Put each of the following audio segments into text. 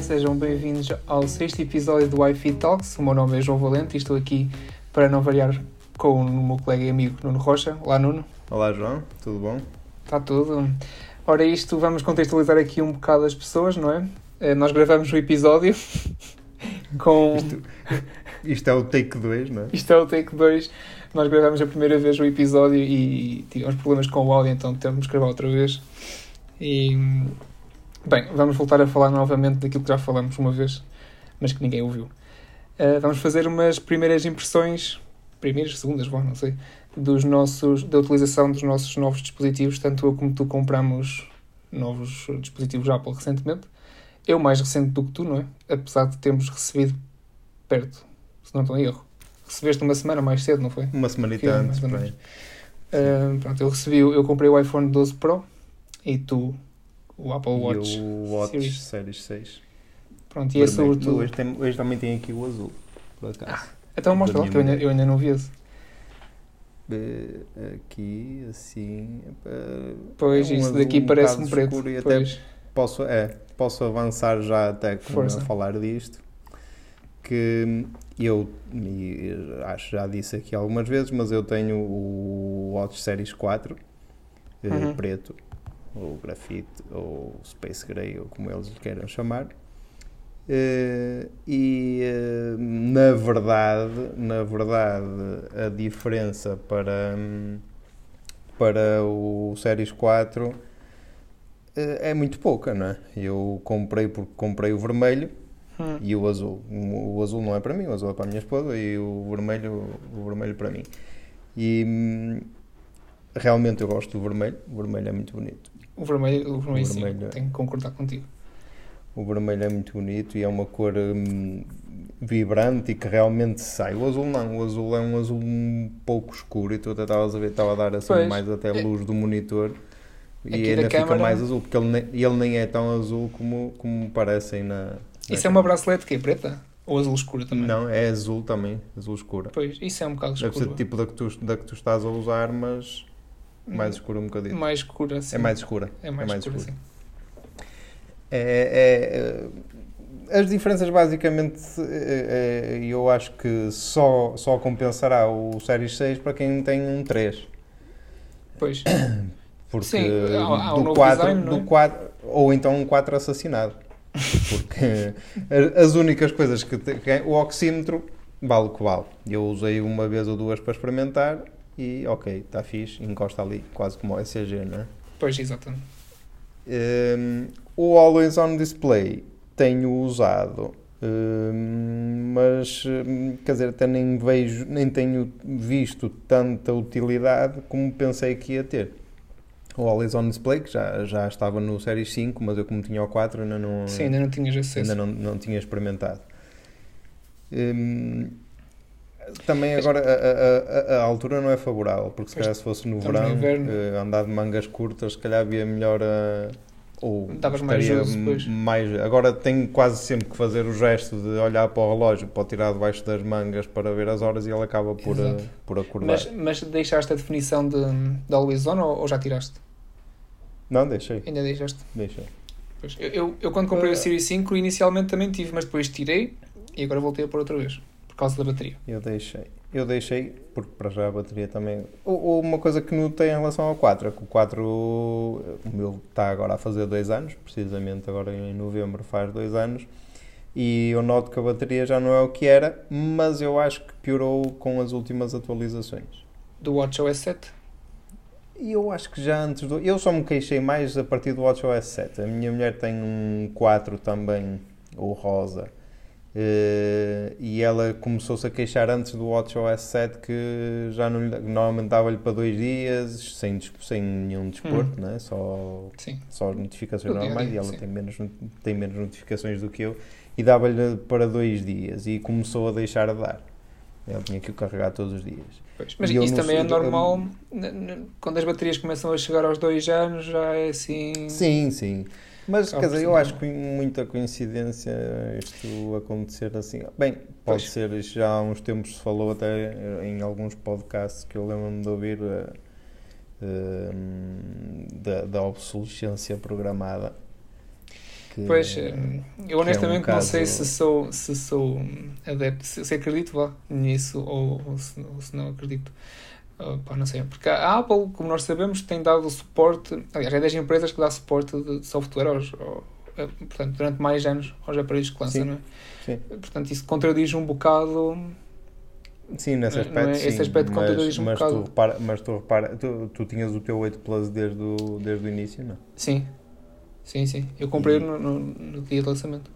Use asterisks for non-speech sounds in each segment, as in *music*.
sejam bem-vindos ao sexto episódio do Wi-Fi Talks. O meu nome é João Valente e estou aqui para não variar com o meu colega e amigo Nuno Rocha. Olá, Nuno. Olá, João, tudo bom? Está tudo. Ora, isto vamos contextualizar aqui um bocado as pessoas, não é? Eh, Nós gravamos o episódio *laughs* com. Isto, isto é o take 2, não é? Isto é o take 2. Nós gravamos a primeira vez o episódio e tivemos problemas com o áudio, então temos que gravar outra vez. E. Bem, vamos voltar a falar novamente daquilo que já falamos uma vez, mas que ninguém ouviu. Uh, vamos fazer umas primeiras impressões, primeiras, segundas, bom, não sei, dos nossos, da utilização dos nossos novos dispositivos. Tanto eu como tu compramos novos dispositivos Apple recentemente. Eu mais recente do que tu, não é? Apesar de termos recebido perto, se não estou em erro. Recebeste uma semana mais cedo, não foi? Uma por aí. menos. Uh, pronto, eu recebi, eu comprei o iPhone 12 Pro e tu o Apple Watch. E o Watch Series. Series 6. Pronto, e é sobretudo. Hoje, tem- hoje também tem aqui o azul, por acaso. Então mostra lá, que eu ainda, eu ainda não vi esse. Aqui, assim. Pois, é um isso daqui parece um preto. escuro e até posso, é, posso avançar já até com- a falar disto. Que eu e acho que já disse aqui algumas vezes, mas eu tenho o Watch Series 4 eh, Uhum. preto, ou grafite, ou Space Gray, ou como eles lhe queiram chamar. Eh, e eh, na verdade, na verdade, a diferença para, para o Series 4 eh, é muito pouca, não é? Eu comprei porque comprei o vermelho Hum. e o azul. O, o azul não é para mim, o azul é para a minha esposa e o vermelho, o vermelho para mim. E hum, realmente eu gosto do vermelho, o vermelho é muito bonito. O vermelho, o vermelho, O sim, vermelho é- tenho que concordar contigo. O vermelho é muito bonito e é uma cor hum, vibrante e que realmente sai. O azul não, o azul é um azul um pouco escuro e tu até estavas a ver, estava a dar assim Pois. mais até É- luz do monitor e da ainda fica câmara- mais azul, porque ele nem, ele nem é tão azul como, como parecem na. Isso é uma bracelete que é preta? Ou azul escuro também? Não, é azul também, azul escura. Pois, isso é um bocado Deve ser escuro. tipo da que, tu, da que tu estás a usar, mas mais escura um bocadinho. Mais escura, sim. É mais escura. É mais, é mais escura, escuro. sim. É, é, é, as diferenças basicamente é, é, eu acho que só, só compensará o Series 6 para quem tem um 3. Pois. *coughs* Porque Sim, há- há um do, novo 4, design, é? do 4, ou então um 4 assassinado. Porque *laughs* as únicas coisas que, te- que é- o oxímetro vale o que vale. Eu usei uma vez ou duas para experimentar e ok, está fixe, encosta ali, quase como o ECG, não é? Pois, exatamente. Um, o Always On Display tenho usado, um, mas um, quer dizer, até nem vejo, nem tenho visto tanta utilidade como pensei que ia ter. O Always On Display, que já, já estava no Series 5, mas eu como tinha o 4 ainda não, Sim, ainda não tinhas acesso. ainda não, não tinha experimentado. Hum, também agora a, a- a- altura não é favorável, porque se calhar se fosse no estamos no verão, inverno. eh, andar de mangas curtas, se calhar havia melhor a. Ou Davas mais depois. mais. Agora tenho quase sempre que fazer o gesto de olhar para o relógio, para o tirar debaixo das mangas para ver as horas e ele acaba por, eh, por acordar. Mas, mas deixaste a definição de, de Always On ou, ou já tiraste? Não, deixei, Ainda deixaste? deixei. Pois. Eu, eu, eu quando comprei o Ah. Series 5 inicialmente também tive, mas depois tirei e agora voltei a pôr outra vez. Causa da bateria. Eu deixei. Eu deixei, porque para já a bateria também. Ou, ou uma coisa que notei em relação ao 4 é que o 4, o meu está agora a fazer dois anos, precisamente agora em novembro faz dois anos, e eu noto que a bateria já não é o que era, mas eu acho que piorou com as últimas atualizações. Do WatchOS 7. E eu acho que já antes do. Eu só me queixei mais a partir do WatchOS 7. A minha mulher tem um 4 também, o rosa. Eh, e ela começou-se a queixar antes do WatchOS 7 que já não lhe- normalmente dava-lhe para dois dias, sem, sem nenhum desporto, né? só, Sim. só notificações dia normais. dia, e ela sim. tem menos, tem menos notificações do que eu. E dava-lhe para dois dias. E começou a deixar de dar. Ela tinha que o carregar todos os dias. Pois. Mas isso não também é normal. Quando as baterias começam a chegar aos dois anos, já é assim. Sim, sim. Mas, quer dizer, eu acho que muita coincidência isto acontecer assim. Bem, pode Pois. ser, já há uns tempos se falou até em alguns podcasts que eu lembro-me de ouvir eh, eh, da, da obsolescência programada. Que, Pois, eh, eu honestamente um não sei se sou, se sou adepto, se, se acredito vá, nisso ou, ou se, ou se não acredito. Ah, pá, não sei, porque a Apple, como nós sabemos, tem dado suporte, aliás, é das empresas que dá suporte de software aos, ao- eh, portanto, durante mais anos aos aparelhos que lança, Sim, não é? sim. Portanto, isso contradiz um bocado. Sim, nesse é- aspecto, é? sim. Esse aspecto mas, contradiz um mas, tu bocado. repara, mas tu repara, tu, tu tinhas o teu 8 Plus desde o, desde o início, não? Sim, sim, sim. Eu comprei E- no, no, no dia de lançamento.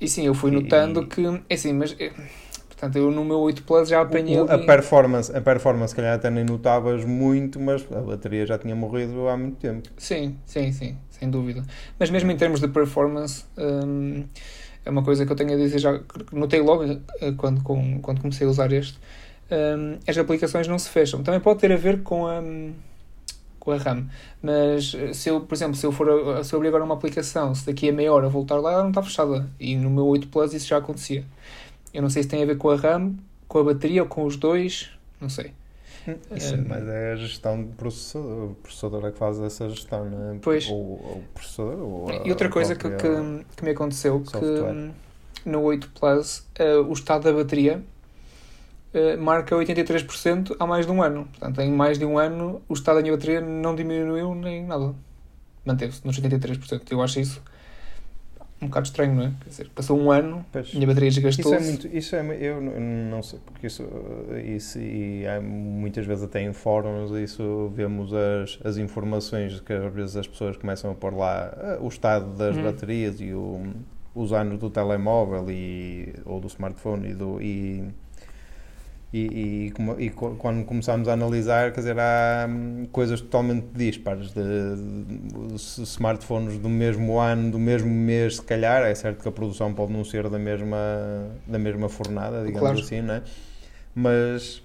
E sim, eu fui E- notando que. É assim, mas. eh, Portanto, eu no meu 8 Plus já apanhei. O- a ali- performance, a performance, se calhar até nem notavas muito, mas a bateria já tinha morrido há muito tempo. Sim, sim, sim, sem dúvida. Mas mesmo em termos de performance, hum, é uma coisa que eu tenho a dizer já, notei logo eh, quando, com, quando comecei a usar este, hum, as aplicações não se fecham. Também pode ter a ver com a, com a RAM, mas eh, se eu, por exemplo, se eu, for a- se eu abrir agora uma aplicação, se daqui a meia hora voltar lá, ela não está fechada. E no meu 8 Plus isso já acontecia. Eu não sei se tem a ver com a RAM, com a bateria ou com os dois, não sei. Isso, Hum. mas é a gestão do processador. O processador é que faz essa gestão, não é? Pois. Ou, ou o processador. Ou E outra a coisa que, que, que me aconteceu que software. hum, no 8 Plus eh, o estado da bateria eh, marca 83% há mais de um ano. Portanto, em mais de um ano o estado da minha bateria não diminuiu nem nada. Manteve-se nos 83%. Eu acho isso um bocado estranho, não é? Quer dizer, passou um ano, Pois. a minha bateria Isso desgastou-se. é muito, isso é, eu não sei, porque isso, isso e há muitas vezes até em fóruns isso vemos as, as informações que às vezes as pessoas começam a pôr lá ah, o estado das Hum. baterias e o, os anos do telemóvel e, ou do smartphone e do e, e, e, e quando começamos a analisar, quer dizer, há hum, coisas totalmente dispares de, de- s- smartphones do mesmo ano, do mesmo mês, se calhar. É certo que a produção pode não ser da mesma, da mesma fornada, digamos Claro. assim, não é? Mas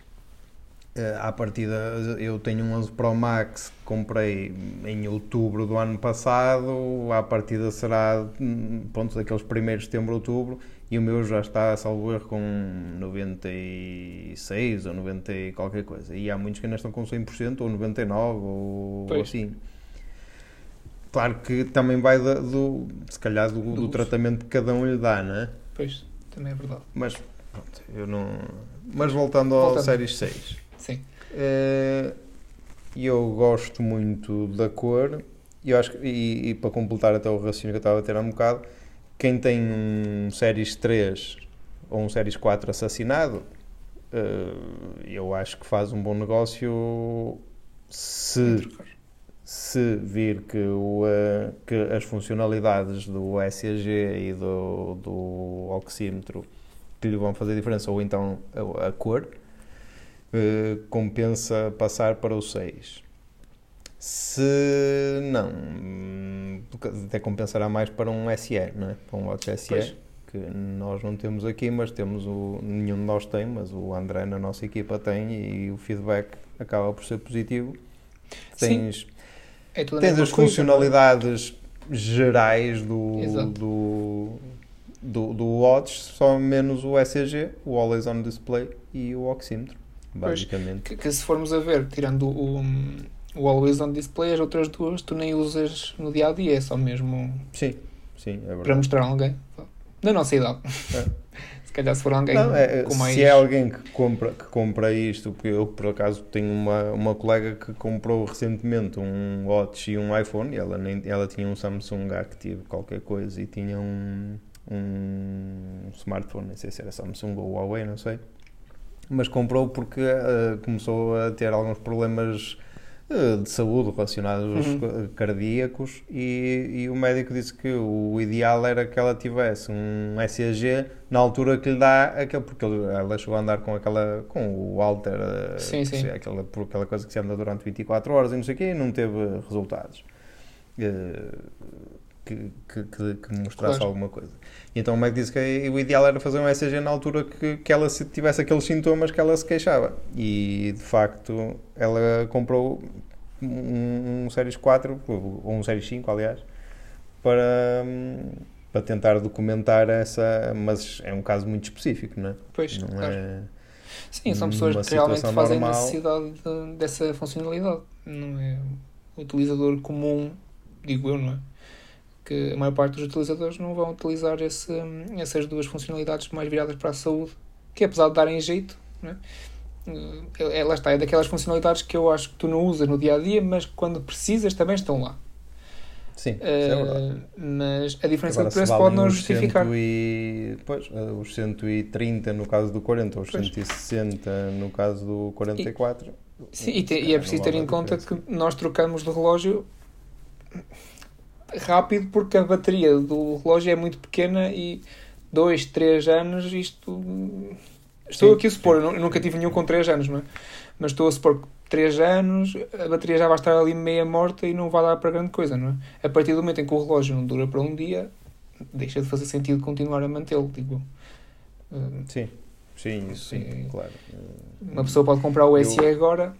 eh, à partida, eu tenho um 11 Pro Max que comprei em outubro do ano passado. À partida será, hum, pronto, daqueles primeiros de setembro, outubro. E o meu já está, salvo erro, com 96 ou 90 e qualquer coisa. E há muitos que ainda estão com 100% ou 99 ou Pois. assim. Claro que também vai da- do, se calhar, do, do Do- tratamento que cada um lhe dá, não é? Pois, também é verdade. Mas, pronto, eu não... Mas voltando ao Voltando. Series 6. Sim. Eh, eu gosto muito da cor eu acho que, e, e para completar até o raciocínio que eu estava a ter há um bocado, quem tem um Series 3 ou um Series 4 assassinado, eh, eu acho que faz um bom negócio se, se vir que, o, eh, que as funcionalidades do ECG e do, do oxímetro que lhe vão fazer diferença, ou então a, a cor, eh, compensa passar para o 6. Se não, hum, até compensará mais para um SE, não é? Para um Watch SE, Pois. que nós não temos aqui, mas temos o. Nenhum de nós tem, mas o André na nossa equipa tem e o feedback acaba por ser positivo. Sim, Tens, É tudo a tens as coisa, é? funcionalidades gerais do, Exato. do, do, do Watch, só menos o ECG, o Always On Display e o oxímetro, basicamente. que, que se formos a ver, tirando o, o Always On Display, as outras duas tu nem usas no dia a dia, é só mesmo Sim, sim, é para mostrar a alguém da nossa idade. É. *laughs* Se calhar se for alguém Não, é, com mais. Se é alguém que compra, que compra isto, porque eu por acaso tenho uma, uma colega que comprou recentemente um Watch e um iPhone, e ela, nem, ela tinha um Samsung Active qualquer coisa e tinha um, um smartphone, nem sei se era Samsung ou Huawei, não sei. Mas comprou porque eh, começou a ter alguns problemas de saúde relacionados Uhum. eh, cardíacos e, e o médico disse que o ideal era que ela tivesse um ECG na altura que lhe dá aquele, porque ela chegou a andar com aquela com o Alter eh, Sim, sim. se- aquela, por aquela coisa que se anda durante 24 horas e não sei o quê e não teve resultados eh, que, que, que, que mostrasse Claro. alguma coisa e então o médico disse que o ideal era fazer um ECG na altura que, que ela se tivesse aqueles sintomas que ela se queixava e de facto ela comprou um, um Series 4 ou um Series 5 aliás para, para tentar documentar essa mas é um caso muito específico não é? Pois, não claro. é Sim, são pessoas que realmente fazem normal. necessidade de- dessa funcionalidade. Não é o utilizador comum, digo eu, não é? Que a maior parte dos utilizadores não vão utilizar esse, essas duas funcionalidades mais viradas para a saúde, que apesar de darem jeito, né? é, lá está, é daquelas funcionalidades que eu acho que tu não usas no dia a dia, mas quando precisas também estão lá. Sim, uh, é verdade. Mas a diferença Agora, de preço pode não justificar. E, pois, eh, os 130 no caso do 40, os pois. 160 no caso do 44. E, sim, e, te, e é preciso ter em conta que nós trocamos de relógio rápido porque a bateria do relógio é muito pequena e 2, 3 anos isto. Estou sim, aqui a supor, eu nunca tive nenhum com 3 anos, não é? Mas estou a supor que 3 anos a bateria já vai estar ali meia morta e não vai dar para grande coisa, não é? A partir do momento em que o relógio não dura para um dia, deixa de fazer sentido continuar a mantê-lo, digo. Sim, sim, isso sim, claro. Uma pessoa pode comprar o SE eu... agora,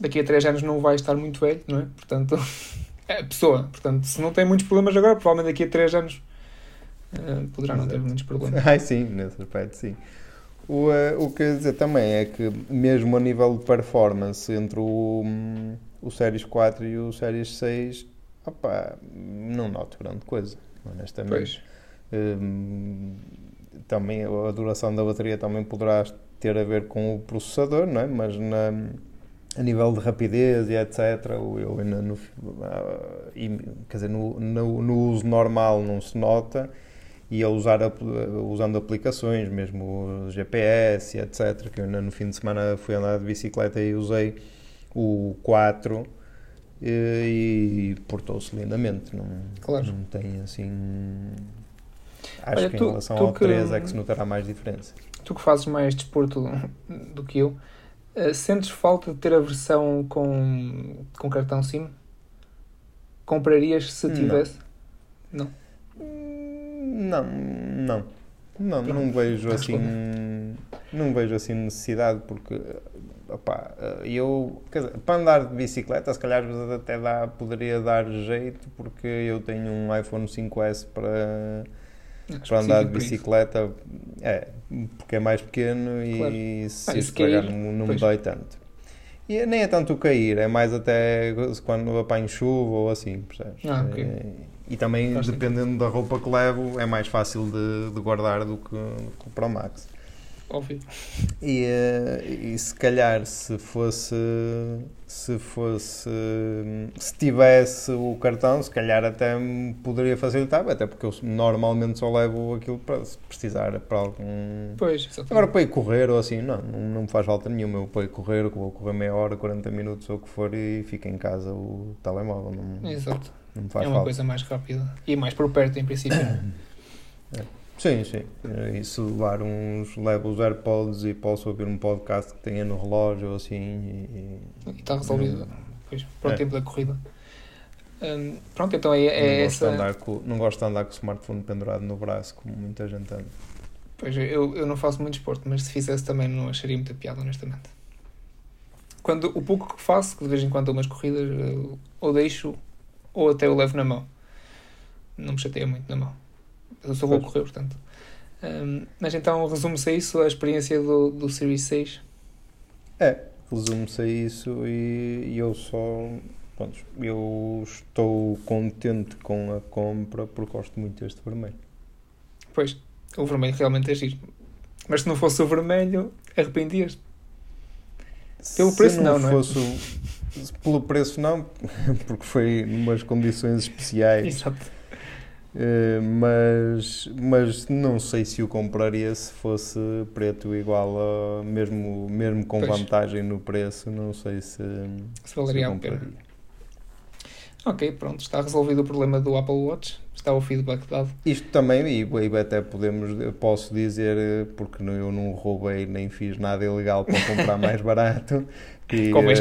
daqui a 3 anos não vai estar muito velho, não é? Portanto, *laughs* a pessoa. Portanto, se não tem muitos problemas agora, provavelmente daqui a 3 anos uh, poderá não ter muitos problemas. *laughs* Ai, sim, nesse aspecto, sim. O, uh, o que quer dizer também é que, mesmo a nível de performance entre o, o Series 4 e o Series 6, opa, não noto grande coisa, honestamente. Um, também a duração da bateria também poderá ter a ver com o processador, não é? mas na, a nível de rapidez e etc. Eu ainda no, uh, quer dizer, no, no, no uso normal não se nota e a usar usando aplicações, mesmo GPS e etc. Que eu no fim de semana fui andar de bicicleta e usei o 4 e, e portou-se lindamente. Não, claro. não tem assim. Acho Olha, que tu, em relação ao que, 3 é que se notará mais diferença. Tu que fazes mais desporto do que eu, eh, sentes falta de ter a versão com, com cartão SIM? Comprarias se tivesse? Não. não. Não, não. Não, não vejo assim. Não vejo assim necessidade porque opa, eu dizer, para andar de bicicleta se calhar até dá, poderia dar jeito porque eu tenho um iPhone 5S para, para andar de bicicleta é, porque é mais pequeno claro. e se ah, não, não me dói tanto. E nem é tanto o cair, é mais até quando apanho chuva ou assim, percebes? Ah, okay. é, e também, Faz dependendo sentido. da roupa que levo, é mais fácil de, de guardar do que, do que o Pro Max. Óbvio. E, eh, e se calhar se fosse se fosse se tivesse o cartão, se calhar até me poderia facilitar, até porque eu normalmente só levo aquilo para se precisar para algum. Pois, exatamente. Agora para ir correr ou assim, não, não, me faz falta nenhuma. Eu para ir correr, vou correr meia hora, 40 minutos ou o que for e fico em casa o telemóvel. Não, Exato. Não faz é uma falta. coisa mais rápida e mais por perto, em princípio. *coughs* é. Sim, sim. E se levar uns, levo os AirPods e posso ouvir um podcast que tenha no relógio ou assim. E, e está resolvido. Pois, para o é. tempo da corrida. Hum, pronto, então é, é não essa. Gosto com, não gosto de andar com o smartphone pendurado no braço, como muita gente anda. Pois, eu, eu não faço muito esporte, mas se fizesse também não acharia muita piada, honestamente. Quando, o pouco que faço, que de vez em quando dou umas corridas, ou deixo ou até o levo na mão. Não me chateia muito na mão. Eu só vou correr, portanto. Um, mas então resume-se a isso a experiência do, do Series 6? É, resume-se a isso e, e eu só. Pronto, eu estou contente com a compra porque gosto muito deste vermelho. Pois, o vermelho realmente é giro. Mas se não fosse o vermelho, arrependias-te? Pelo preço, não, não, não fosse é? Pelo preço, não, *laughs* porque foi numas condições especiais. Exato. Uh, mas, mas não sei se o compraria se fosse preto igual a mesmo, mesmo com pois. vantagem no preço, não sei se, se valeria a pena. Ok, pronto, está resolvido o problema do Apple Watch, está o feedback dado. Isto também, e, e até podemos, posso dizer, porque eu não roubei nem fiz nada ilegal para comprar mais *laughs* barato, e, Como? É,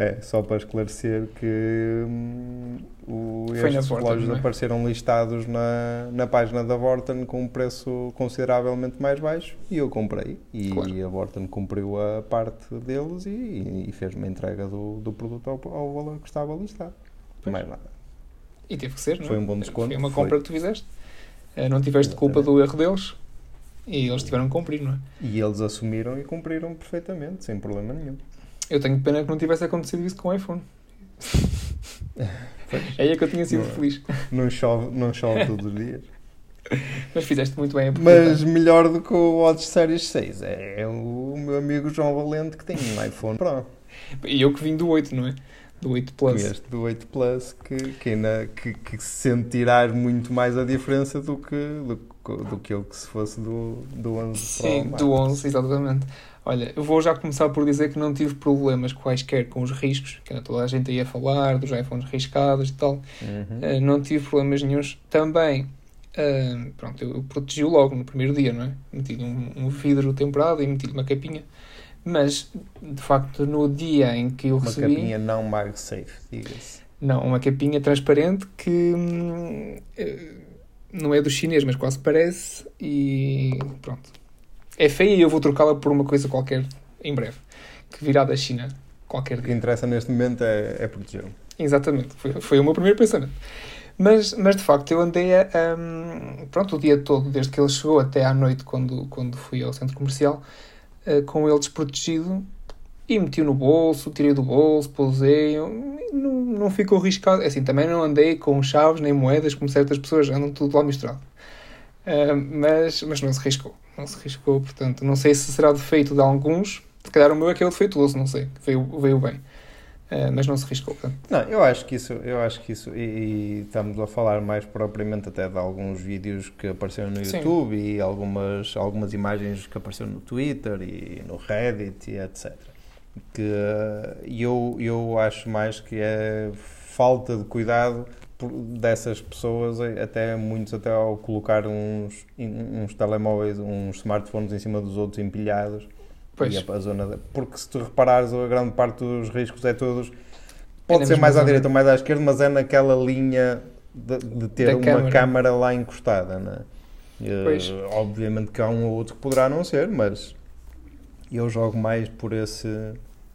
é, só para esclarecer que hum, o, estes relógios é? apareceram listados na, na página da Vorten com um preço consideravelmente mais baixo e eu comprei. E, claro. a Vorten cumpriu a parte deles e, e fez uma entrega do, do produto ao, ao valor que estava listado. Pois. Mais nada. E teve que ser, não é? Foi um bom desconto. Foi uma compra foi. que tu fizeste. Eh, não tiveste culpa do erro deles e eles tiveram que cumprir, não é? E eles assumiram e cumpriram perfeitamente, sem problema nenhum. Eu tenho pena que não tivesse acontecido isso com o iPhone. *laughs* É aí que eu tinha sido Não é. feliz. Não chove, não chove todos os dias. *laughs* Mas fizeste muito bem a. Mas melhor do que o Watch Series 6 é o meu amigo João Valente que tem um iPhone Pro. E eu que vim do 8, não é? Do 8 Plus. Este do 8 Plus que, que, ainda, que, que sentirás muito mais a diferença do que, do, que- do que eu que se fosse do, do 11 Sim, Pro. Max. do 11, exatamente. Olha, eu vou já começar por dizer que não tive problemas quaisquer com os riscos, que era toda a gente ia falar dos iPhones riscados e tal. Uhum. Uh, não tive problemas nenhums. Também, uh, pronto, eu, eu protegi logo no primeiro dia, não é? Meti-lhe um, um vidro temperado e meti-lhe uma capinha. Mas, de facto, no dia em que eu Uma recebi... capinha não MagSafe, diga-se. Não, uma capinha transparente que hum, eh, não é do chinês, mas quase parece. E pronto. É feia e eu vou trocá-la por uma coisa qualquer em breve. Que virá da China qualquer O que dia. interessa neste momento é, é protegê-lo. Exatamente. Foi, foi o meu primeiro pensamento. Mas, mas de facto eu andei a, hum, pronto, o dia todo, desde que ele chegou até à noite, quando, quando fui ao centro comercial, com ele desprotegido e meti-o no bolso, tirei do bolso, pousei, não, não ficou riscado. Assim, também não andei com chaves nem moedas, como certas pessoas andam tudo lá misturado. Ah, mas, mas não se riscou, não se riscou, portanto, não sei se será defeito de alguns, se calhar o meu é que é o defeituoso, não sei, veio, veio bem. Ah, mas não se riscou, portanto. Não, eu acho que isso, eu acho que isso, e, e estamos a falar mais propriamente até de alguns vídeos que apareceram no Sim. YouTube e algumas, algumas imagens que apareceram no Twitter e no Reddit e etc. Que eh, eu, eu acho mais que é falta de cuidado dessas pessoas, eh, até muitos até ao colocar uns, uns telemóveis, uns smartphones em cima dos outros empilhados Pois. e a, a zona da- porque se tu reparares a grande parte dos riscos é todos É pode na ser mais à direita ou mais à esquerda mas é naquela linha de, de ter Da uma câmara. câmara lá encostada né? Eh, Pois. obviamente que há um ou outro que poderá não ser mas eu jogo mais por esse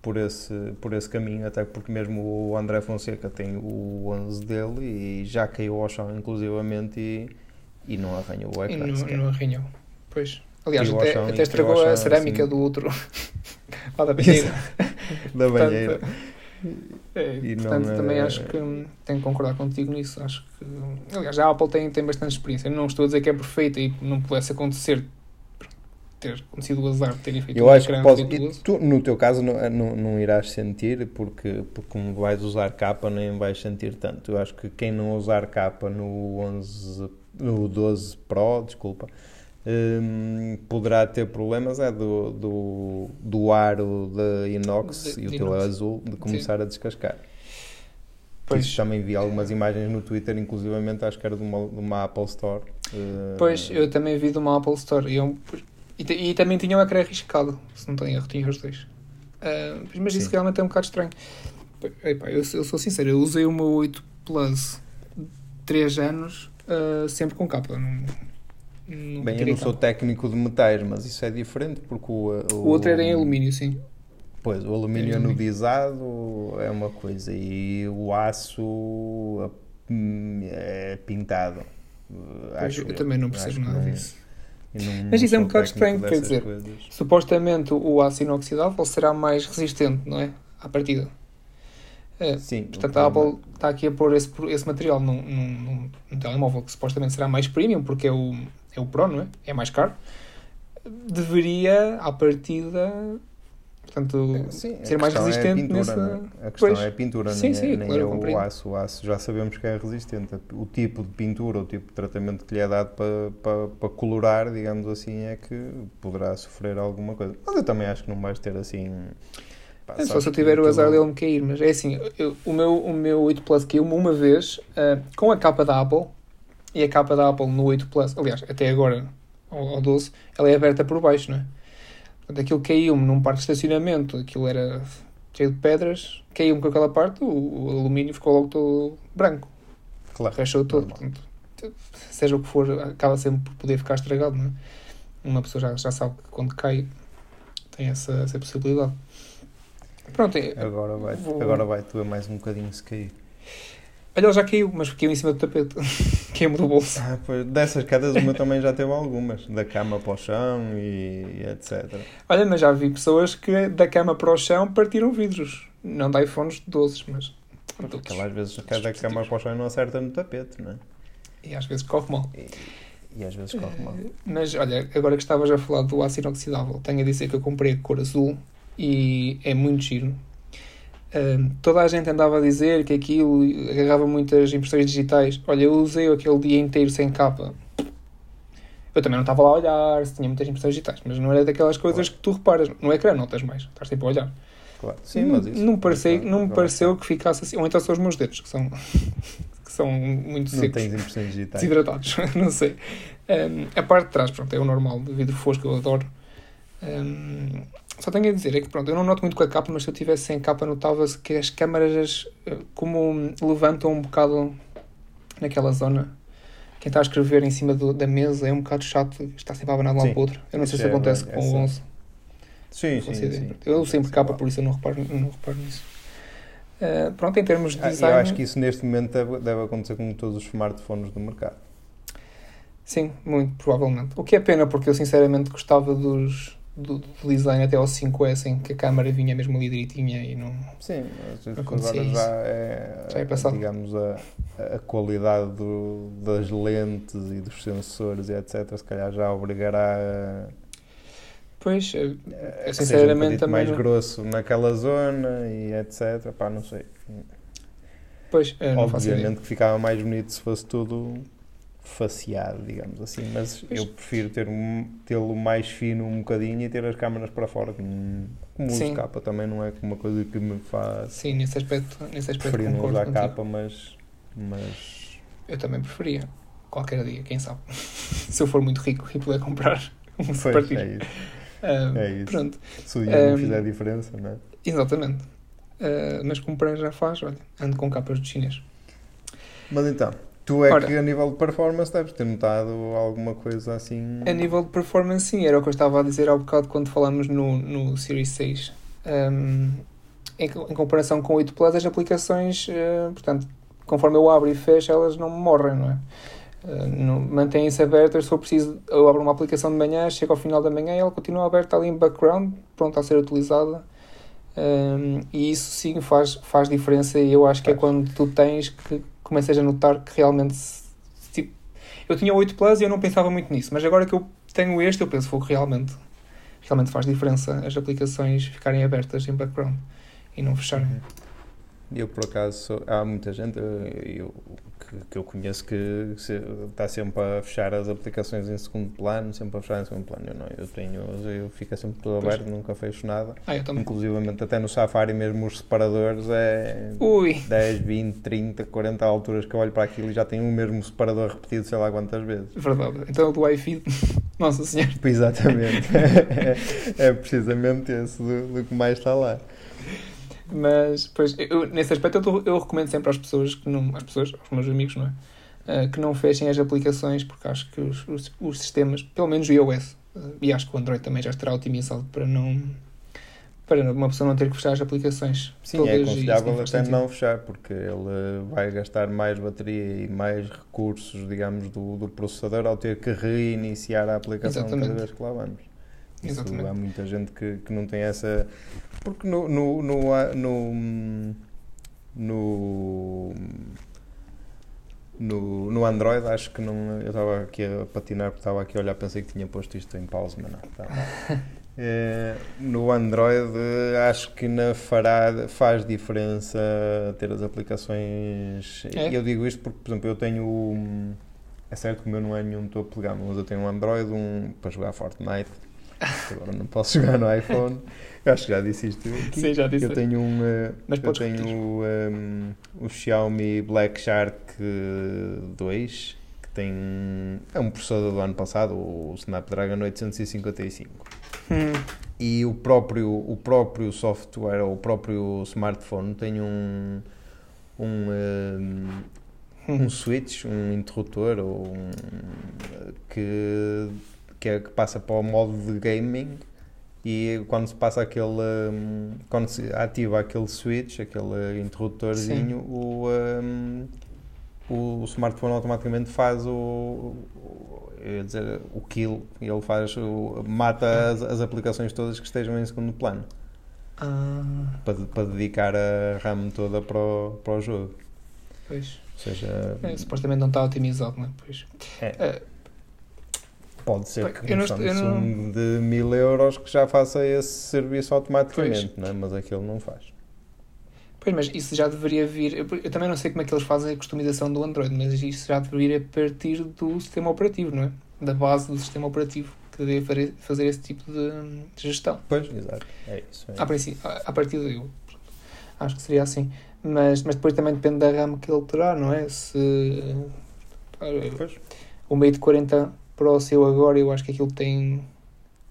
por esse por esse caminho até porque mesmo o André Fonseca tem o 11 dele e já caiu ao chão inclusivamente e, e não arranhou o E ecrã não, sequer. não arranhou. Pois. Aliás, até, até estragou a cerâmica do outro. lá da banheira. da Portanto, banheira é, E não portanto, é- também acho que tenho que concordar contigo nisso. Acho que. Aliás, a Apple tem, tem bastante experiência. Não estou a dizer que é perfeita e não pudesse acontecer ter acontecido o azar de terem feito Eu um acho que pode, tu, no teu caso não, não, não irás sentir porque, porque como vais usar capa nem vais sentir tanto. Eu acho que quem não usar capa no 11, no 12 Pro, desculpa, hum, poderá ter problemas é do, do, do aro da inox De- e o teu inox. azul de começar a descascar. Pois. Isso também vi algumas imagens no Twitter, inclusivamente acho que era de uma, de uma Apple Store. eh, Pois, eu também vi de uma Apple Store e, eu- e, e também tinha o ecrã arriscado, se não tenho erro, tinha os dois. Ah, mas isso Sim. realmente é um bocado estranho. Epá, eu, eu sou sincero, eu usei o meu 8 Plus 3 anos ah, sempre com capa. Não, não Bem, eu não sou técnico de metais, mas isso é diferente porque o, O outro era em alumínio, sim. Pois, o alumínio anodizado é uma coisa e o aço é pintado. Acho eu também não percebo nada não- disso. eu não- Mas isso é um bocado estranho, quer dizer, coisas. Supostamente o aço inoxidável será mais resistente, não é? À partida. É, Sim, Portanto, o a Apple está aqui a pôr esse, esse material num, num, num- num telemóvel que supostamente será mais premium, porque é o, é o Pro, não é? É mais caro. Deveria, à partida, portanto, Sim, a ser mais é resistente pintura, nessa- não é? A questão Pois. é a pintura, Sim, nem, sim, é, nem claro, é eu o aço. O aço já sabemos que é resistente. O tipo de pintura, o tipo de tratamento que lhe é dado para, para, para colorar, digamos assim, é que poderá sofrer alguma coisa. Mas eu também acho que não vais ter assim. pá, é só se eu que tiver o azar dele me cair. Mas é assim, eu- o, meu, o meu 8 Plus caiu-me uma vez ah, com a capa da Apple e a capa da Apple no 8 Plus, aliás, até agora, ao, ao 12, ela é aberta por baixo, não é? Portanto, aquilo caiu-me num parque de estacionamento, aquilo era cheio de pedras, caiu-me com aquela parte, o, o alumínio ficou logo todo branco, Claro. rachou todo. Portanto, seja o que for, acaba sempre por poder ficar estragado, não é? Uma pessoa já, já sabe que quando cai tem essa, essa possibilidade. Pronto, Agora vai, Vou- agora vai doer mais um bocadinho se cair. Olha, ele já caiu, mas caiu em cima do tapete, *laughs* caiu-me do bolso. Ah, pois, dessas quedas o meu também já teve algumas. Da cama para o chão e, e etc. Olha, mas já vi pessoas que da cama para o chão partiram vidros, não de iPhones 12, mas. Aquela às vezes cada dispositivos. câmara para o chão não acerta no tapete, não é? E às vezes corre mal. E, e às vezes corre mal. Eh, Mas olha, agora que estavas a falar do aço inoxidável, tenho a dizer que eu comprei a cor azul e é muito giro. Toda a gente andava a dizer que aquilo agarrava muitas impressões digitais. Olha, eu usei aquele dia inteiro sem capa. Eu também não estava lá a olhar se tinha muitas impressões digitais, mas não era daquelas coisas que tu reparas. No ecrã notas mais, estás sempre a olhar. Claro. Sim, não, mas isso. não, me pareceu, isso não me não- pareceu que ficasse assim. Ou então são os meus dedos, que são, *laughs* que são muito Não secos tens impressões digitais. desidratados, *laughs* não sei. Um, a parte de trás, pronto, é o normal, de vidro fosco, eu adoro. Um, só tenho a dizer, é que pronto, eu não noto muito com a capa, mas se eu tivesse sem capa, notava-se que as câmaras, eh, como levantam um bocado naquela zona. Quem está a escrever em cima do- da mesa é um bocado chato, está sempre a abanar de um lado para o outro. Eu não sei se é acontece bem- com o essa- 11. Sim, sim, sim. Eu sempre capa, por isso eu não reparo, não reparo nisso. Uh, pronto, em termos de Ah, design. Eu acho que isso neste momento deve, deve acontecer com todos os smartphones do mercado. Sim, muito provavelmente. O que é pena, porque eu sinceramente gostava dos, do, do design até ao 5S, em que a câmera vinha mesmo ali direitinha e não. Sim, Acontecia agora isso. já é, Já é passado. digamos, a, a qualidade do- das lentes e dos sensores e etc. Se calhar já obrigará a, Pois, eh, a sinceramente um também mais não- grosso naquela zona e etc. Pá, não sei. pois eh. Obviamente que ficava mais bonito se fosse tudo faceado, digamos assim, mas eu prefiro ter um, tê-lo mais fino um bocadinho e ter as câmaras para fora, como, uso Sim. capa também não é uma coisa que me faz Sim, nesse aspecto, nesse aspecto preferir não usar contigo. capa, mas, mas Eu também preferia. Qualquer dia, quem sabe. *laughs* Se eu for muito rico e puder comprar *laughs* um pois, partido. é isso, Ah, é isso. Pronto, Se o dinheiro Um, não fizer diferença, não é? exatamente. Ah, mas comprar já faz, olha, ando com capas de chinês. Mas então, tu é Ora. que a nível de performance deves ter notado alguma coisa assim. A nível de performance, sim, era o que eu estava a dizer há bocado quando falámos no, no Series 6. Um, em, em comparação com o 8 Plus, as aplicações, eh, portanto, conforme eu abro e fecho, elas não morrem, não é? Não- Mantêm-se abertas, se for preciso, eu abro uma aplicação de manhã, chego ao final da manhã e ela continua aberta ali em background, pronta a ser utilizada. Um, e isso sim faz, faz diferença e eu acho que é quando tu tens que começas a notar que realmente tipo, eu tinha o 8 Plus e eu não pensava muito nisso, mas agora que eu tenho este eu penso, fogo, realmente realmente faz diferença as aplicações ficarem abertas em background e não fecharem. Eu, por acaso, há muita gente eu, eu- que, que eu conheço que se- está sempre a fechar as aplicações em segundo plano, sempre a fechar em segundo plano. Eu não, eu tenho, eu fico sempre tudo aberto, nunca fecho nada. Ah, eu também. Inclusivamente, até no Safari, mesmo os separadores é Ui, 10, 20, 30, 40 alturas que eu olho para aquilo e já tenho o mesmo separador repetido, sei lá quantas vezes. verdade. Então o do iFeed, *laughs* nossa senhora. Exatamente. é, *laughs* é precisamente esse do, do que mais está lá. Mas, pois, eu, nesse aspecto eu, eu recomendo sempre às pessoas, que não, às pessoas, aos meus amigos, não é? Ah, que não fechem as aplicações, porque acho que os, os, os sistemas, pelo menos o iOS, ah, e acho que o Android também já estará otimizado para não para uma pessoa não ter que fechar as aplicações. Sim, todas, é aconselhável até sentido. não fechar, porque ele vai gastar mais bateria e mais recursos, digamos, do, do processador ao ter que reiniciar a aplicação Exatamente. cada vez que lá vamos. Isso, Exatamente. há muita gente que, que não tem essa. Porque no. no, no, no, no no, no Android acho que não. Eu estava aqui a patinar porque estava aqui a olhar, pensei que tinha posto isto em pausa, mas não. Tá. *laughs* Eh, no Android acho que na fará, faz diferença ter as aplicações. É? Eu digo isto porque, por exemplo, eu tenho. É certo que o meu não é nenhum topo de gama, mas eu tenho um Android um, para jogar Fortnite. Agora não posso jogar no iPhone. Eu acho que já disse isto aqui. Sim, já disse. Eu tenho um, eh, Mas eu tenho um, o Xiaomi Black Shark eh, 2 que tem é um processador do ano passado, o Snapdragon 855. Hum, E o próprio o próprio software ou o próprio smartphone tem um um, eh, um switch, um interruptor ou um, que que, é, que passa para o modo de gaming e quando se passa aquele hum, quando se ativa aquele switch, aquele interruptorzinho, o, hum, o smartphone automaticamente faz o, o- eu dizer, o kill, ele faz o, mata as, as aplicações todas que estejam em segundo plano. Ah, para, para dedicar a RAM toda para o, para o jogo. pois. Ou seja, É, supostamente não está otimizado, não é? Pois. é, Ah, pode ser que eu um não estou- eu Samsung de 1000 euros que já faça esse serviço automaticamente, não é? mas aquele não faz. Pois, mas isso já deveria vir. Eu, eu também não sei como é que eles fazem a customização do Android, mas isso já deveria partir do sistema operativo, não é? Da base do sistema operativo, que deveria fazer esse tipo de, de gestão. Pois, exato. É isso. É A, princípio, a, a partir daí, eu acho que seria assim. Mas, mas depois também depende da RAM que ele terá, não é? Se. Pois. O Mate 40 Pro seu agora, eu acho que aquilo tem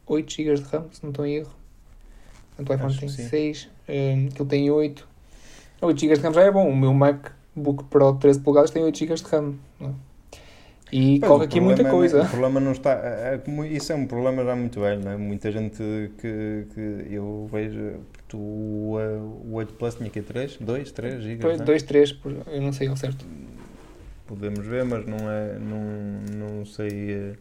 8 GB de RAM, se não estou em erro. Portanto, o iPhone Acho tem que sim. 6, um, aquilo tem 8. 8 GB de RAM já é bom. O meu MacBook Pro de 13 polegadas tem 8 GB de RAM. é? E Pois, corre o aqui muita é- coisa. O problema não está. é- é isso é um problema já muito velho, não é? Muita gente que, que eu vejo. Tu, o, o 8 Plus tinha aqui 3, 2, 3 GB. Depois, 2, 3, eu não sei ao certo. Podemos ver, mas não é. Não, não sei eh,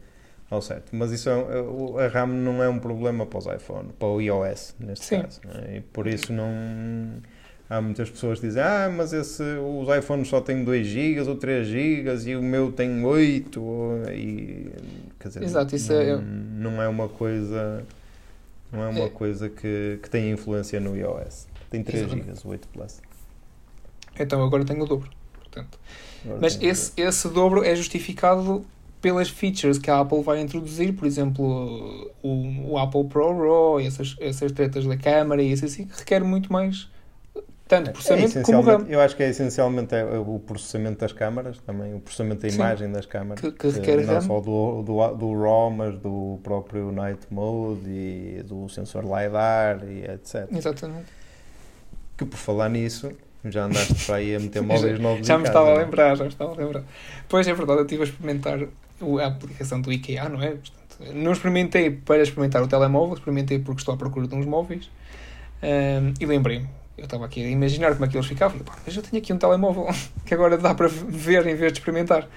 ao certo. Mas isso é, é, a RAM não é um problema para os iPhone, para o iOS, neste Sim. caso. é? E por isso não. Há muitas pessoas que dizem, ah, mas esse, os iPhones só têm 2 GB ou 3 GB e o meu tem 8. ou- E, quer dizer, Exato, isso não, é- não é uma coisa. Não é uma É. coisa que, que tem influência no iOS. Tem 3 GB, o 8 Plus. Então agora tenho o dobro. Portanto. Mas esse, esse dobro é justificado pelas features que a Apple vai introduzir, por exemplo, o, o Apple Pro RAW, essas, essas tretas da câmara e isso assim, que requer muito mais tanto É processamento como essencialmente- RAM. Eu acho que é essencialmente é o processamento das câmaras, também o processamento da Sim. imagem das câmaras. Que- que requer não RAM. só do, do, do RAW, mas do próprio Night Mode e do sensor LiDAR e etc. Exatamente. Que por falar nisso, já andaste para aí a meter móveis novos Já me casa, estava a lembrar, já me estava a lembrar. Pois é verdade, eu estive a experimentar a aplicação do IKEA, não é? Portanto, não experimentei para experimentar o telemóvel, experimentei porque estou à procura de uns móveis Ahm, e lembrei-me. Eu estava aqui a imaginar como é que eles ficavam. E, pá, mas eu tenho aqui um telemóvel *laughs* que agora dá para ver em vez de experimentar.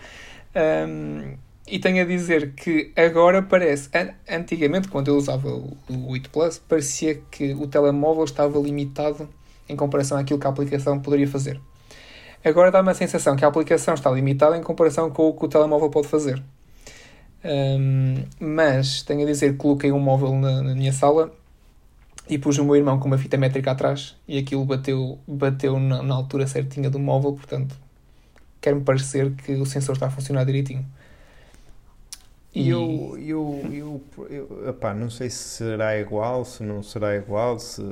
Ahm, e tenho a dizer que agora parece. an- Antigamente, quando eu usava o, o 8 Plus, parecia que o telemóvel estava limitado em comparação àquilo que a aplicação poderia fazer. Agora dá-me a sensação que a aplicação está limitada em comparação com o que o telemóvel pode fazer. Ahm, mas tenho a dizer que coloquei um móvel na, na minha sala e pus o meu irmão com uma fita métrica atrás e aquilo bateu, bateu na, na altura certinha do móvel, portanto quer-me parecer que o sensor está a funcionar direitinho. E eu, eu, eu, eu epá, não sei se será igual, se não será igual, se,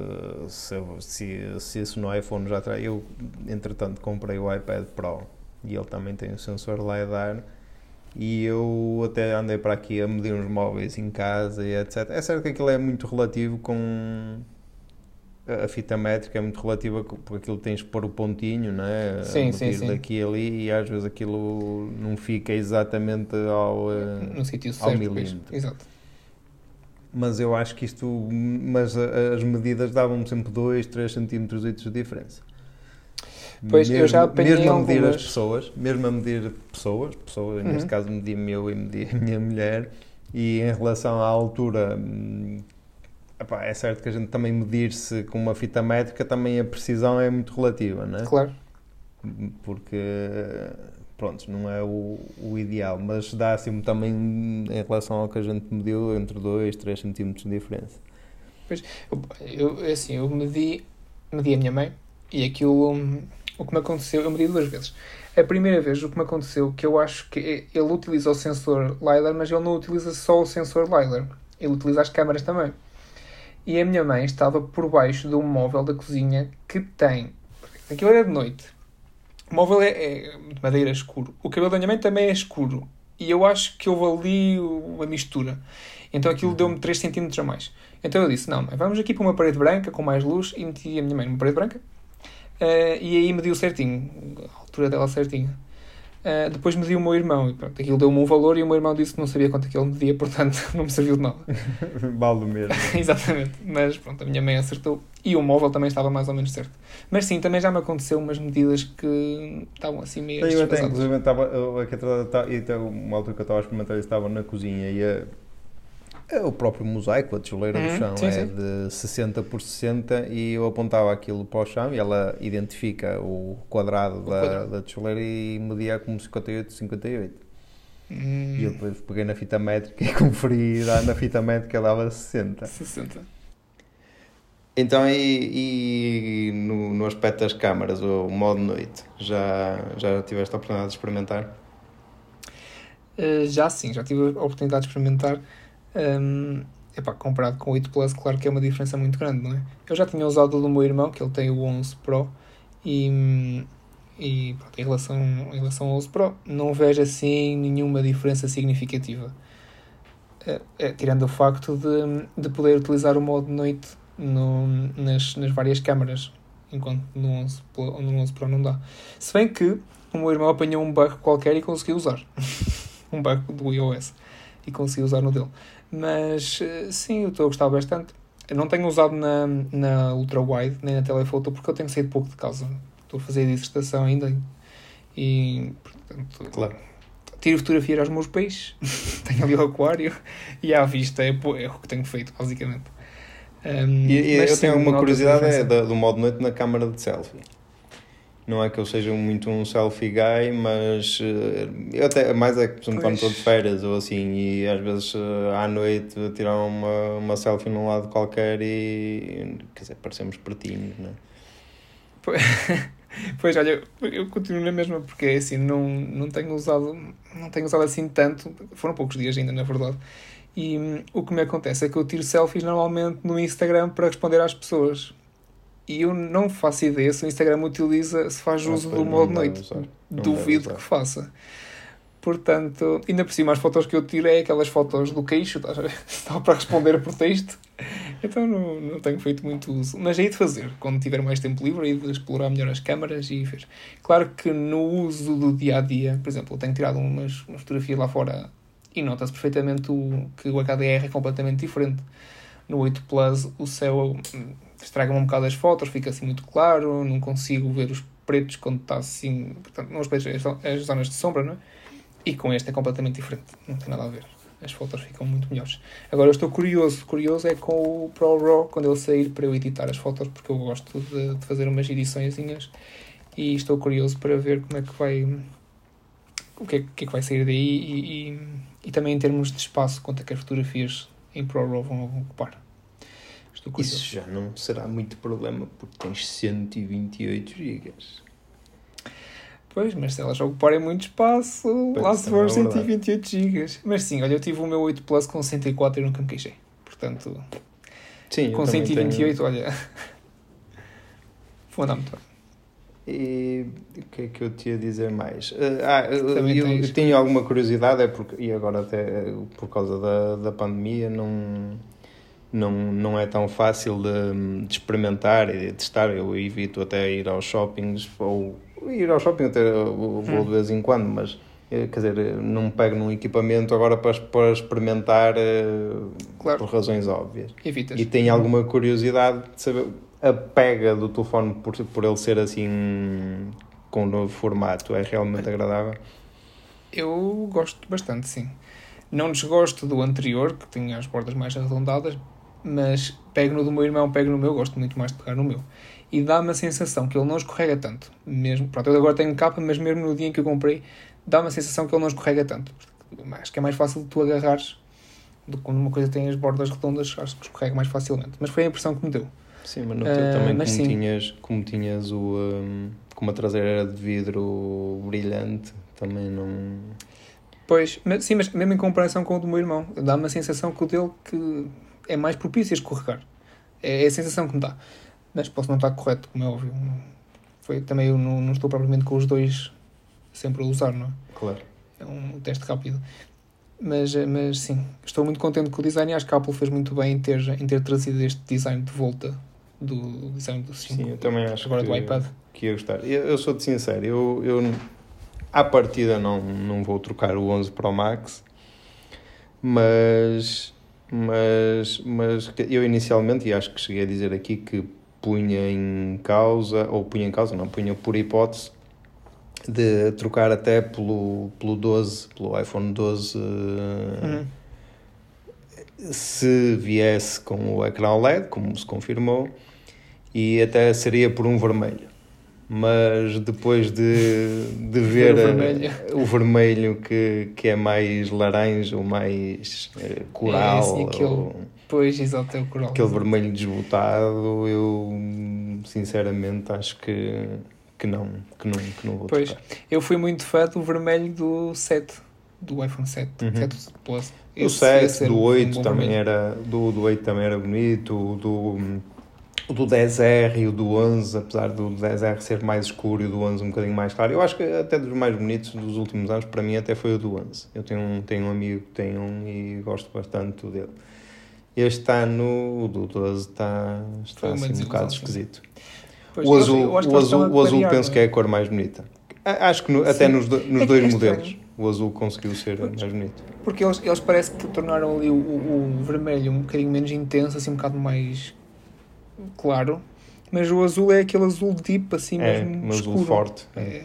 se, se, se isso no iPhone já traz. Eu, entretanto, comprei o iPad Pro e ele também tem o sensor LiDAR. E eu até andei para aqui a medir uns móveis em casa e etc. É certo que aquilo é muito relativo com. A fita métrica é muito relativa porque aquilo tens que pôr o pontinho, não é? A Sim, sim, sim. daqui e ali e às vezes aquilo não fica exatamente ao. eh, no sítio ao certo. pois. milímetro. Exato. Mas eu acho que isto. Mas as medidas davam sempre 2, 3 centímetros de diferença. Pois, eu já apanhei mesmo a medir algumas- as pessoas, mesmo a medir pessoas, pessoas Uhum. neste caso medi-me eu e medi a minha mulher, e em relação à altura, hum, epá, é certo que a gente também medir-se com uma fita métrica, também a precisão é muito relativa, não é? Claro. Porque, pronto, não é o, o ideal, mas dá assim também em relação ao que a gente mediu, entre 2, 3 centímetros de diferença. Eu, eu, assim, eu medi, medi a minha mãe e aquilo, hum, o que me aconteceu, eu medi duas vezes. A primeira vez, o que me aconteceu, que eu acho que é- ele utiliza o sensor LiDAR, mas ele não utiliza só o sensor LiDAR, ele utiliza as câmaras também. E a minha mãe estava por baixo de um móvel da cozinha que tem. Aquilo era de noite. O móvel é, é de madeira escuro. O cabelo da minha mãe também é escuro. E eu acho que houve ali uma mistura. Então aquilo deu-me 3 cm a mais. Então eu disse: Não, mãe, vamos aqui para uma parede branca com mais luz. E meti a minha mãe numa parede branca. Eh, e aí mediu certinho, a altura dela certinha. Eh, depois mediu o meu irmão. E pronto, aquilo deu-me um valor. E o meu irmão disse que não sabia quanto é que ele media, *laughs* portanto não me serviu de nada. *laughs* vale mesmo. *laughs* Exatamente. Mas pronto, a minha mãe acertou. E o móvel também estava mais ou menos certo. Mas sim, também já me aconteceu umas medidas que estavam assim meio Eu até, inclusive, estava, eu, atrás, tá- e até uma altura que eu estava a experimentar estava na cozinha e a, o próprio mosaico, a tijoleira Uhum, do chão sim, é sim. de 60 por 60 e eu apontava aquilo para o chão e ela identifica o quadrado, da, quadrado. da tijoleira e media como 58, 58. Hum, E eu depois peguei na fita métrica *laughs* e conferi lá na fita métrica dava 60. 60. Então, e, e no, no aspecto das câmaras, o modo noite, já, já tiveste a oportunidade de experimentar? Uh, já sim, já tive a oportunidade de experimentar. Um, epá, comparado com o 8 Plus, claro que é uma diferença muito grande, não é? Eu já tinha usado o do meu irmão, que ele tem o 11 Pro, e, e pronto, em, relação, em relação ao 11 Pro, não vejo assim nenhuma diferença significativa. Eh, eh, tirando o facto de, de poder utilizar o modo noite no, nas, nas várias câmaras, enquanto no 11, Pro- no 11 Pro não dá. Se bem que o meu irmão apanhou um bug qualquer e conseguiu usar. *laughs* um bug do iOS e consegui usar no dele. Mas eh, sim, eu estou a gostar bastante. Eu não tenho usado na, na ultra wide nem na telephoto porque eu tenho saído pouco de casa. Estou a fazer dissertação ainda e portanto Claro. tiro fotografia aos meus peixes, *laughs* tenho ali o aquário e à vista é, é o que tenho feito, basicamente. Um, E, e eu sim, tenho uma curiosidade é do modo noite na câmara de selfie. Não é que eu seja muito um selfie guy, mas eh, eu até mais é que por exemplo, quando Pois. estou de férias ou assim e às vezes eh, à noite tirar uma, uma selfie num lado qualquer e quer dizer, parecemos pertinhos, não é? Pois *laughs* olha, eu continuo na mesma porque é assim, não, não tenho usado, não tenho usado assim tanto, foram poucos dias ainda, na verdade. E hum, o que me acontece é que eu tiro selfies normalmente no Instagram para responder às pessoas. E eu não faço ideia se o Instagram utiliza, se faz Não, uso do modo deve noite. Não Duvido que faça. Portanto, ainda por cima, as fotos que eu tiro é aquelas fotos do queixo, estás a ver? só para responder por texto. Então não, não tenho feito muito uso. Mas hei de fazer, quando tiver mais tempo livre, hei de explorar melhor as câmaras e ver. Claro que no uso do dia a dia, por exemplo, eu tenho tirado umas, umas fotografias lá fora e nota-se perfeitamente o, que o HDR é completamente diferente. No 8 Plus, o céu hum, estraga-me um bocado as fotos, fica assim muito claro, não consigo ver os pretos quando está assim. Portanto, não os pretos, as, as zonas de sombra, não é? E com este é completamente diferente, não tem nada a ver. As fotos ficam muito melhores. Agora eu estou curioso, curioso é com o Pro Raw quando ele sair para eu editar as fotos, porque eu gosto de, de fazer umas ediçõezinhas e estou curioso para ver como é que vai o que é, que, é que vai sair daí e, e, e também em termos de espaço, quanto é que as fotografias em Pro Raw vão ocupar. Isso já não será muito problema porque tens 128 GB. Pois, mas se elas ocuparem muito espaço, Pois, lá se for é verdade. 128 GB. Mas sim, olha, eu tive o meu 8 Plus com 104 e nunca me queixei. Portanto, Sim, com também 128, olha. Vou andar muito bem. E o que é que eu te ia dizer mais? Eh, ah, eu, Também eu, tens. eu tinha alguma curiosidade, é porque, e agora até eh, por causa da, da pandemia não, não, não é tão fácil de, de experimentar e de testar. Eu evito até ir aos shoppings, ou ir ao shopping até vou Hum. de vez em quando, mas eh, quer dizer, eh, não pego num equipamento agora para, para experimentar eh, Claro. por razões óbvias. Evitas. E tenho alguma curiosidade de saber a pega do telefone por, por ele ser assim com o novo formato é realmente agradável. Eu gosto bastante, sim. Não desgosto do anterior, que tinha as bordas mais arredondadas, mas pego no do meu irmão, pego no meu, gosto muito mais de pegar no meu. E dá-me a sensação que ele não escorrega tanto. Mesmo, pronto, eu agora tenho capa, mas mesmo no dia em que eu comprei, dá-me a sensação que ele não escorrega tanto. Acho que é mais fácil de tu agarrares do que quando uma coisa tem as bordas redondas, acho que escorrega mais facilmente. Mas foi a impressão que me deu. Sim, mas no teu também mas como sim. tinhas, como tinhas o hum, como a traseira era de vidro brilhante, também não. Pois, mas, sim, mas mesmo em comparação com o do meu irmão, dá-me a sensação que o dele que é mais propício a escorregar. É a sensação que me dá. Mas posso não estar correto, como é óbvio. Foi, também eu não, não estou propriamente com os dois sempre a usar, não é? Claro. É um teste rápido. Mas, eh, mas sim, estou muito contente com o design e acho que a Apple fez muito bem em ter, em ter trazido este design de volta do design do 5. Sim, eu também acho Agora que, do iPad. que ia gostar. Eu, eu sou-te sincero, eu, eu à partida não, não vou trocar o 11 Pro Max, mas, mas, mas eu inicialmente, e acho que cheguei a dizer aqui que punha em causa, ou punha em causa, não, punha por hipótese de trocar até pelo, pelo 12, pelo iPhone 12 Uhum. se viesse com o ecrã LED, como se confirmou, e até seria por um vermelho. Mas depois de, de *laughs* ver o vermelho, o vermelho que, que é mais laranja ou mais uh, coral, É, assim, aquele- ou Pois, exato, é o coral. aquele vermelho desbotado, eu sinceramente acho que, que, não, que, não, que não vou Pois. tocar. Eu fui muito fã do vermelho do 7, do iPhone 7, Uhum. 7 Plus. Do Esse ia 7, ser do um 8 bom também vermelho. era. Do, do 8 também era bonito, do, o do 10R e o do 11, apesar do 10R ser mais escuro e o do 11 um bocadinho mais claro. Eu acho que até dos mais bonitos dos últimos anos, para mim, até foi o do 11. Eu tenho um, tenho um amigo que tem um e gosto bastante dele. Este ano, o do 12 está, está uma assim um desilusão, bocado esquisito. Pois, O azul, o azul, o azul penso que é? é a cor mais bonita. Acho que no- até nos, do- nos É dois é modelos o azul conseguiu ser mais bonito. Porque eles, eles parece que tornaram ali o, o, o vermelho um bocadinho menos intenso, assim um bocado mais claro. Mas o azul é aquele azul deep, assim É, mesmo um azul escuro. forte. É.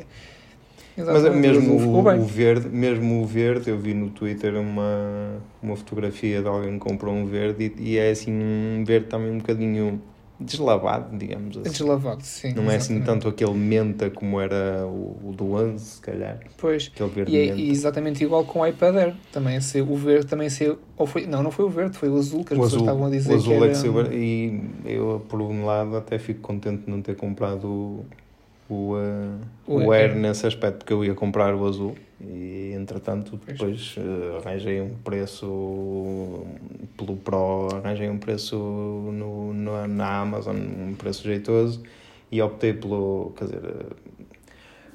Mas Exatamente, o azul mesmo o, o verde, mesmo o verde, eu vi no Twitter uma, uma fotografia de alguém que comprou um verde e, e é assim um verde também um bocadinho deslavado, digamos É assim. deslavado, sim. Não é assim exatamente. tanto aquele menta como era o, o do 11, se calhar. Pois. Aquele verde E é e exatamente igual com o iPad Air. Também é ser, o verde também ser. Ou foi, não, não foi o verde, foi o azul que as o pessoas azul, estavam a dizer o azul que é era. que saiu ver- e eu por um lado até fico contente de não ter comprado o, o, eh, O o Air Air. nesse aspecto porque eu ia comprar o azul e entretanto Pois. depois eh, arranjei um preço pelo Pro arranjei um preço no, no- na Amazon um preço jeitoso e optei pelo quer dizer eh,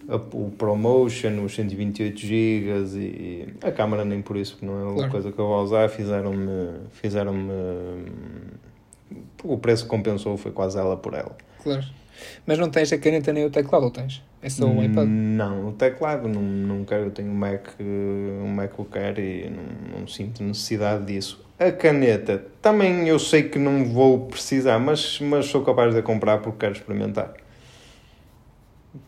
a- o ProMotion, os 128 GB e a câmera nem por isso, porque não é uma Claro. coisa que eu vou usar, fizeram-me fizeram-me o preço que compensou foi quase ela por ela. Claro. Mas não tens a caneta nem o teclado, ou tens? É só o iPad. Não, o teclado não, não quero, eu tenho um Mac, um MacBook Air e não, não sinto necessidade disso. A caneta, também eu sei que não vou precisar, mas, mas sou capaz de a comprar porque quero experimentar.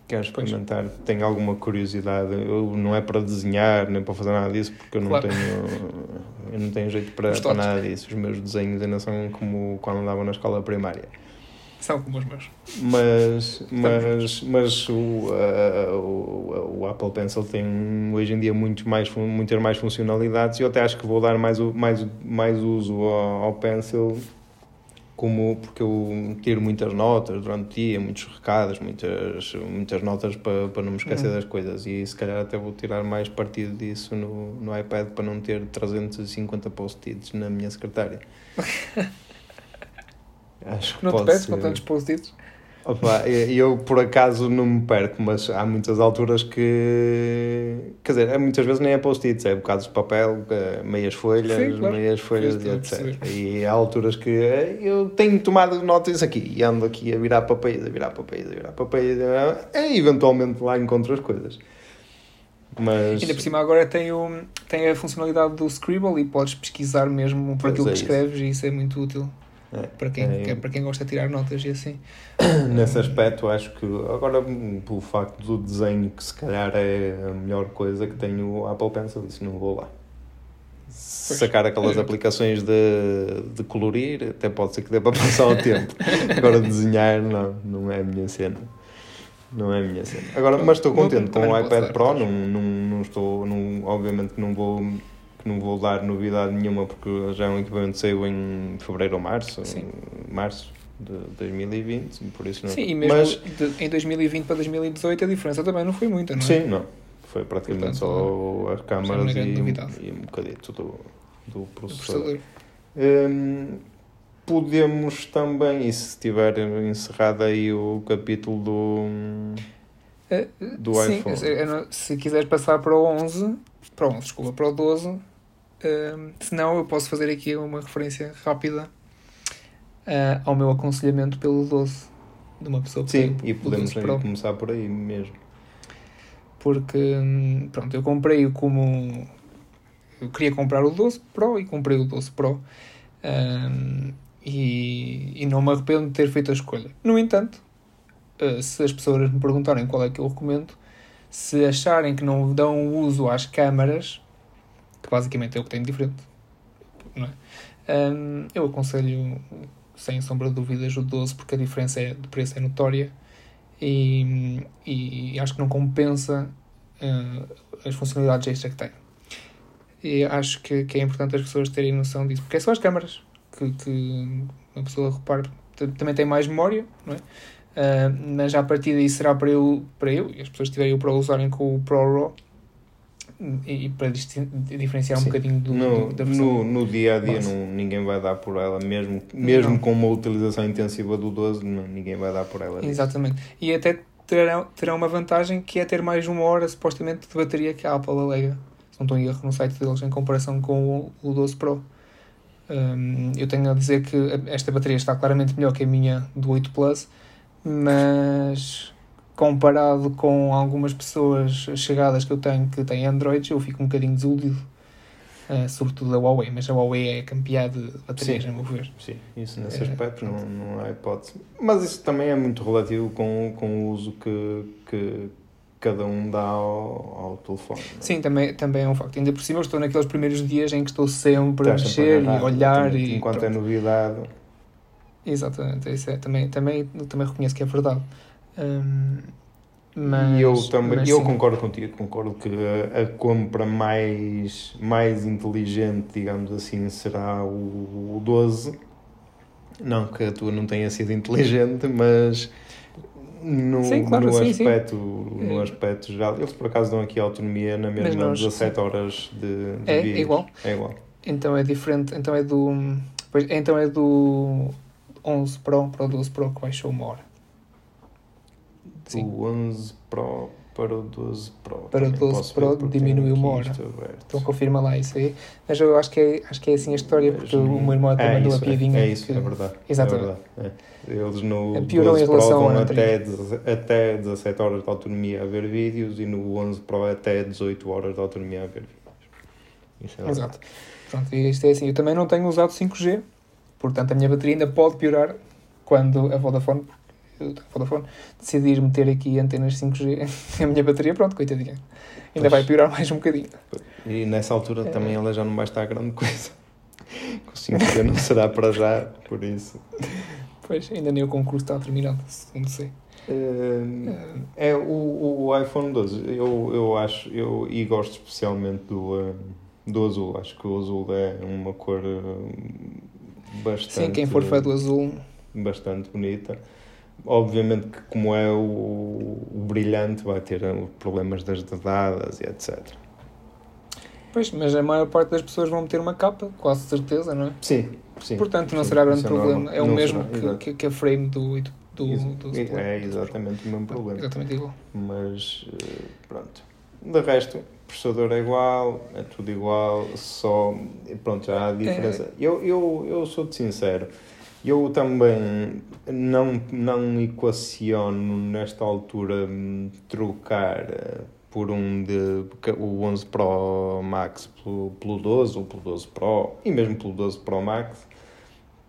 Quero Pois. experimentar, tenho alguma curiosidade. Eu, não é para desenhar nem para fazer nada disso, porque eu não Claro. tenho eu não tenho jeito para, para nada disso. Os meus desenhos ainda são como quando andava na escola primária. São como os meus. Mas, mas, mas o, a- o, o Apple Pencil tem hoje em dia muito mais, muitas mais funcionalidades e eu até acho que vou dar mais, mais, mais uso ao, ao Pencil como porque eu tiro muitas notas durante o dia, muitos recados, muitas, muitas notas para, para não me esquecer Uhum. das coisas e se calhar até vou tirar mais partido disso no, no iPad para não ter 350 post-its na minha secretária. *laughs* Acho que Não te ser. com tantos post-its? Opa, eu por acaso não me perco, mas há muitas alturas que. Quer dizer, há muitas vezes nem é post-its, é bocados de papel, eh, meias folhas, Sim, claro. meias folhas e etc. E há alturas que eh, eu tenho tomado notas aqui e ando aqui a virar papéis, a virar papéis, a virar papéis. E eventualmente lá encontro as coisas. Mas. Ainda por cima agora tem, o, tem a funcionalidade do Scribble e podes pesquisar mesmo por Pois aquilo é que isso. escreves e isso é muito útil É, para quem, é, é para quem gosta de tirar notas e assim. *coughs* Nesse aspecto, acho que agora, pelo facto do desenho, que se calhar é a melhor coisa que tenho o Apple Pencil, isso não vou lá. Pois. Sacar aquelas É. aplicações de, de colorir, até pode ser que dê para passar o tempo. *laughs* Agora, desenhar, não, não é a minha cena. Não é a minha cena. Agora, mas estou contente com o iPad Pro, não, não, não estou, não, obviamente não vou que não vou dar novidade nenhuma porque já é um equipamento que saiu em fevereiro ou março, Sim. março de 2020, e por isso não. Sim, e mesmo Mas, de- em 2020 para 2018 a diferença também não foi muita, não é? sim, não. Foi praticamente Portanto, só as câmaras não é grande e, novidade. e um bocadito do, do processador. Hum, podemos também, e se tiver encerrado aí o capítulo do. Eh, Do sim, iPhone. se quiseres passar para o 11, para o 11, desculpa, para o 12, se não, eu posso fazer aqui uma referência rápida eh, ao meu aconselhamento pelo 12, de uma pessoa que Sim, tem e podemos 12 aí Pro. começar por aí mesmo. Porque, hum, pronto, eu comprei como. Eu queria comprar o 12 Pro e comprei o 12 Pro. Hum, e, e não me arrependo de ter feito a escolha. No entanto, eh, se as pessoas me perguntarem qual é que eu recomendo, se acharem que não dão uso às câmaras, que basicamente é o que tem de diferente, é? Um, eu aconselho, sem sombra de dúvidas, o 12 porque a diferença é, de preço é notória e, e acho que não compensa uh, as funcionalidades extra que tem. E acho que, que, é importante as pessoas terem noção disso, porque é só as câmaras que, que uma pessoa repara. Também tem mais memória, não é? Uh, mas a partir daí será para eu, para eu e as pessoas que tiverem o Pro usarem com o Pro RAW e, para diferenciar Sim. um bocadinho do, no, do, da versão. No, no dia a dia não, ninguém vai dar por ela, mesmo, mesmo com uma utilização intensiva do 12, não, ninguém vai dar por ela. Exatamente. E até terão, terão uma vantagem que é ter mais uma hora supostamente de bateria que a Apple alega. Se não estou em erro no site deles em comparação com o, o 12 Pro. Um, eu tenho a dizer que esta bateria está claramente melhor que a minha do 8 Plus, mas comparado com algumas pessoas chegadas que eu tenho que têm Android, eu fico um bocadinho desiludido. Uh, sobretudo a Huawei, mas a Huawei é campeã de baterias, sim, a meu ver. Sim, isso nesse é, aspecto não, não há hipótese. Mas isso também é muito relativo com, com o uso que, que cada um dá ao, ao telefone. Não? É? Sim, também, também é um facto. Ainda por cima, eu estou naqueles primeiros dias em que estou sempre a mexer e olhar. e, enquanto é pronto. é novidade. Exatamente, isso é, também, também, também reconheço que é verdade. Um, mas, e eu também eu concordo contigo, concordo que a, a, compra mais, mais inteligente, digamos assim, será o, o 12. Não que a tua não tenha sido inteligente, mas no, sim, claro, no sim, aspecto sim. no é. aspecto geral eles por acaso dão aqui autonomia na mesma nós, 17 horas de, de é, é igual é igual então é diferente então é do pois, então é do 11 Pro para o 12 Pro que baixou uma hora Sim. O 11 Pro para o 12 Pro. Para o 12 Pro diminuiu uma hora. Então confirma lá isso aí. Mas eu acho que é, acho que é assim a história, porque o meu irmão até é mandou isso, a piadinha. É, é isso, que... é verdade. Exatamente. É verdade. É. Eles no 12 Pro vão até, até 17 horas de autonomia a ver vídeos e no 11 Pro até 18 horas de autonomia a ver vídeos. É Exato. Pronto, e isto é assim. Eu também não tenho usado 5G, portanto a minha bateria ainda pode piorar quando a Vodafone da Vodafone, decidir meter aqui antenas 5G, *laughs* a minha bateria, pronto, coitadinha. Ainda pois. vai piorar mais um bocadinho. E nessa altura é. também ela já não vai estar grande coisa. *laughs* Com 5G não será para já, por isso. Pois, ainda nem o concurso está terminado, não sei. Uh, é o, o iPhone 12, eu, eu acho, eu, e gosto especialmente do, uh, do azul. Acho que o azul é uma cor bastante. Sim, quem for fã do azul. Bastante bonita. Obviamente que como é o, o brilhante vai ter problemas das dedadas e etc. Pois, mas a maior parte das pessoas vão meter uma capa, quase certeza, não é? Sim, sim. Portanto, não sim, será grande é problema. É o mesmo será, que, que, a frame do, do, do, do É exatamente o mesmo problema. Exatamente igual. Mas, eh, pronto. De resto, o processador é igual, é tudo igual, só. Pronto, já há diferença. É... Eu, eu, eu sou de sincero. Eu também não, não equaciono nesta altura hum, trocar eh, por um de o 11 Pro Max pelo, pelo 12 ou pelo 12 Pro e mesmo pelo 12 Pro Max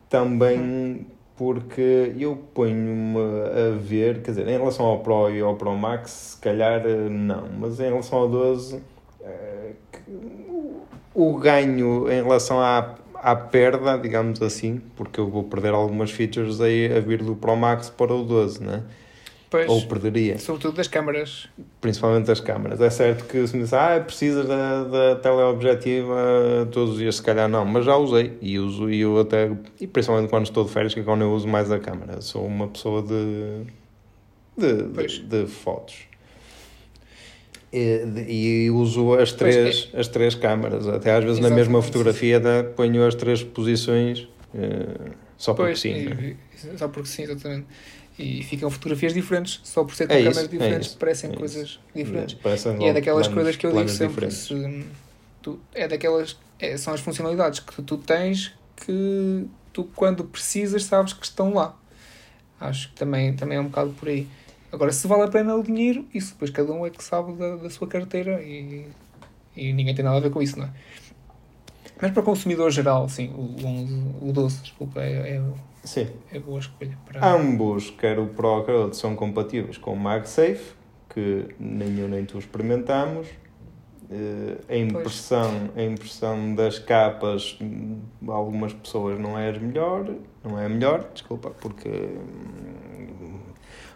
também porque eu ponho-me a ver, quer dizer, em relação ao Pro e ao Pro Max, se calhar eh, não, mas em relação ao 12, eh, o ganho em relação à à perda, digamos assim, porque eu vou perder algumas features aí a vir do Pro Max para o 12, né? Pois, Ou perderia. Sobretudo das câmaras. Principalmente das câmaras. É certo que se me diz, ah, precisas da, da teleobjetiva todos os dias, se calhar não, mas já usei e uso e eu até, e principalmente quando estou de férias, que é quando eu uso mais a câmera. Sou uma pessoa de, de, de, de fotos e, e uso as três, é. as três câmaras. Até às vezes Exatamente. na mesma fotografia da, ponho as três posições uh, só porque pois, sim. E, só porque sim, exatamente. E ficam fotografias diferentes, só por ser com é câmaras isso, é diferentes, é parecem coisas diferentes. e é daquelas planos, coisas que eu digo sempre: se, tu, é daquelas. É, são as funcionalidades que tu tens que tu, quando precisas, sabes que estão lá. Acho que também, também é um bocado por aí. Agora, se vale a pena o dinheiro, isso depois cada um é que sabe da, da sua carteira e, e ninguém tem nada a ver com isso, não é? Mas para o consumidor geral, sim, o, 11, o 12, desculpa, é, é, sim. é boa escolha. Para... Ambos, quer o Pro quer o são compatíveis com o MagSafe, que nem eu nem tu experimentamos, Uh, a, impressão, a impressão das capas, hum, algumas pessoas não é a melhor, não é a melhor, desculpa, porque hum,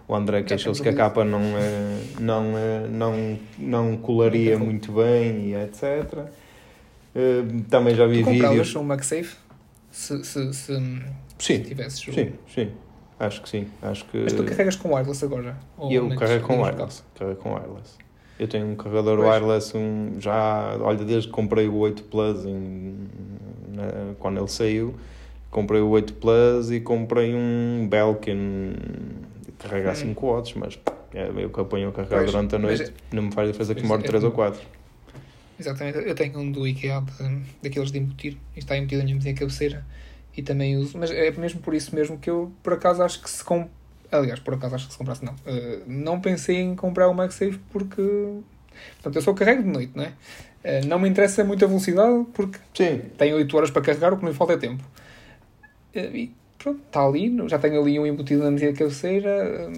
o André queixou-se que a capa não, é, não, é, não, não colaria muito bem e etc. Uh, também já vi tu vídeos. um MagSafe? Se, se, se, sim, tivesses o... Sim, sim. Acho que sim. Acho que... Mas tu carregas com wireless agora? Ou eu carrego com wireless. Carrego com wireless. Eu tenho um carregador pois. wireless um, já, olha, desde que comprei o 8 Plus em, na, quando ele saiu, comprei o 8 Plus e comprei um Belkin carrega a 5 hum. watts, mas é, eu que apanho a carregar pois, durante a noite, mas, não me faz diferença que demore 3 é, ou 4. Exatamente, eu tenho um do IKEA de, daqueles de embutir, e está embutido na minha cabeceira e também uso, mas é mesmo por isso mesmo que eu por acaso acho que se comp... aliás, por acaso acho que se comprasse não, uh, não pensei em comprar o MagSafe porque portanto eu só carrego de noite, não é? Uh, não me interessa muito a velocidade porque Sim. tenho 8 horas para carregar, o que me falta é tempo. Uh, e pronto, está ali, já tenho ali um embutido na minha cabeceira.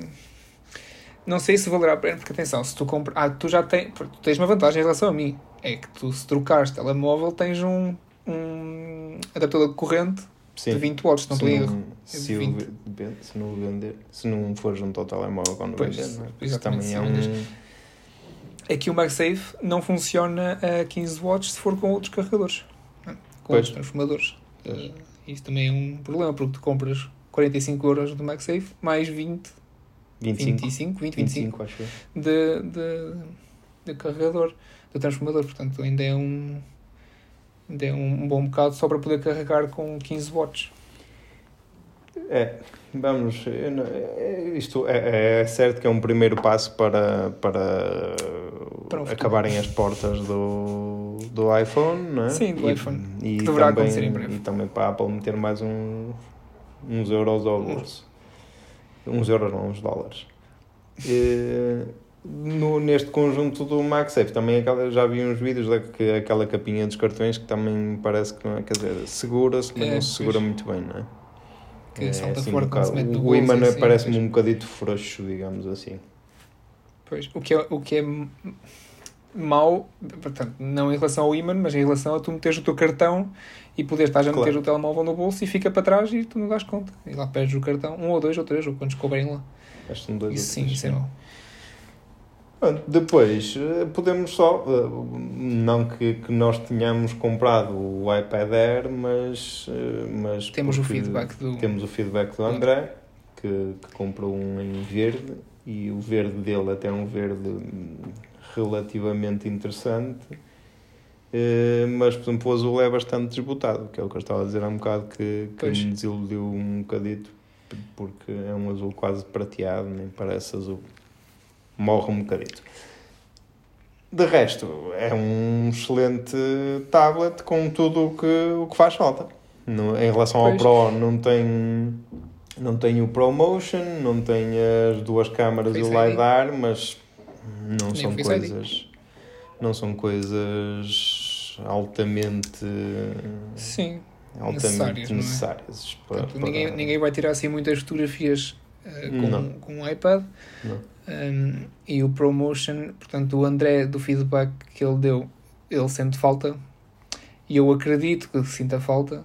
não sei se valerá a pena, porque atenção, se tu compras. Ah, tu já tens, tu tens uma vantagem em relação a mim. É que tu, se trocares telemóvel, tens um, um adaptador de corrente Sim. de 20 watts, não estou erro. Se, se, não vender, se não for junto ao telemóvel quando pois, vender, não é? Isso também é um. É que o MagSafe não funciona a 15 watts se for com outros carregadores, é? com pois. outros transformadores. Pois. Isso também é um problema, porque tu compras 45 euros do MagSafe mais 20, 25, 25 20, 25, 25 acho de, de, de carregador, de transformador. Portanto, ainda é um ainda é um, bom bocado só para poder carregar com 15 watts. É, vamos, é, isto é, é, certo que é um primeiro passo para, para, para acabarem as portas do, do iPhone, não é? Sim, do e, iPhone. E, que deverá também, acontecer em breve. E também para a Apple meter mais um, uns euros ao bolso. Uns euros não, uns dólares. E, no, neste conjunto do MagSafe também aquela, já vi uns vídeos daquela aquela capinha dos cartões que também parece que não é, quer dizer, segura-se, mas é, não se segura pois. muito bem, não é? Que é, salta assim, fora um quando se O imã assim, parece-me um bocadito frouxo, digamos assim. Pois, o que é, o que é mau, portanto, não em relação ao imã, mas em relação a tu meteres o teu cartão e poderes estar a claro. meter o telemóvel no bolso e fica para trás e tu não dás conta. E lá perdes o cartão, um ou dois ou três, ou quantos couberem lá. São dois isso, sim, isso é mau. Depois, eh, podemos só, eh, não que, que nós tenhamos comprado o iPad Air, mas, eh, mas temos o feedback do temos o feedback do André, que, que comprou um em verde e o verde dele até é um verde relativamente interessante. Mas, por exemplo, o azul é bastante desbotado, que é o que eu estava a dizer há um bocado, que, que me desiludiu um bocadito, porque é um azul quase prateado, nem parece azul morre um bocadito. De resto, é um excelente tablet com tudo o que, o que faz falta. No, em relação pois. ao Pro, não tem, não tem o ProMotion, não tem as duas câmaras e o LiDAR, mas não Nem são coisas. Não são coisas altamente. Sim, altamente necessárias. É? necessárias é? para, para... Ninguém, ninguém vai tirar assim muitas fotografias uh, com, com o iPad. Um, e o promotion, portanto, o André, do feedback que ele deu, ele sente falta. E eu acredito que sinta falta.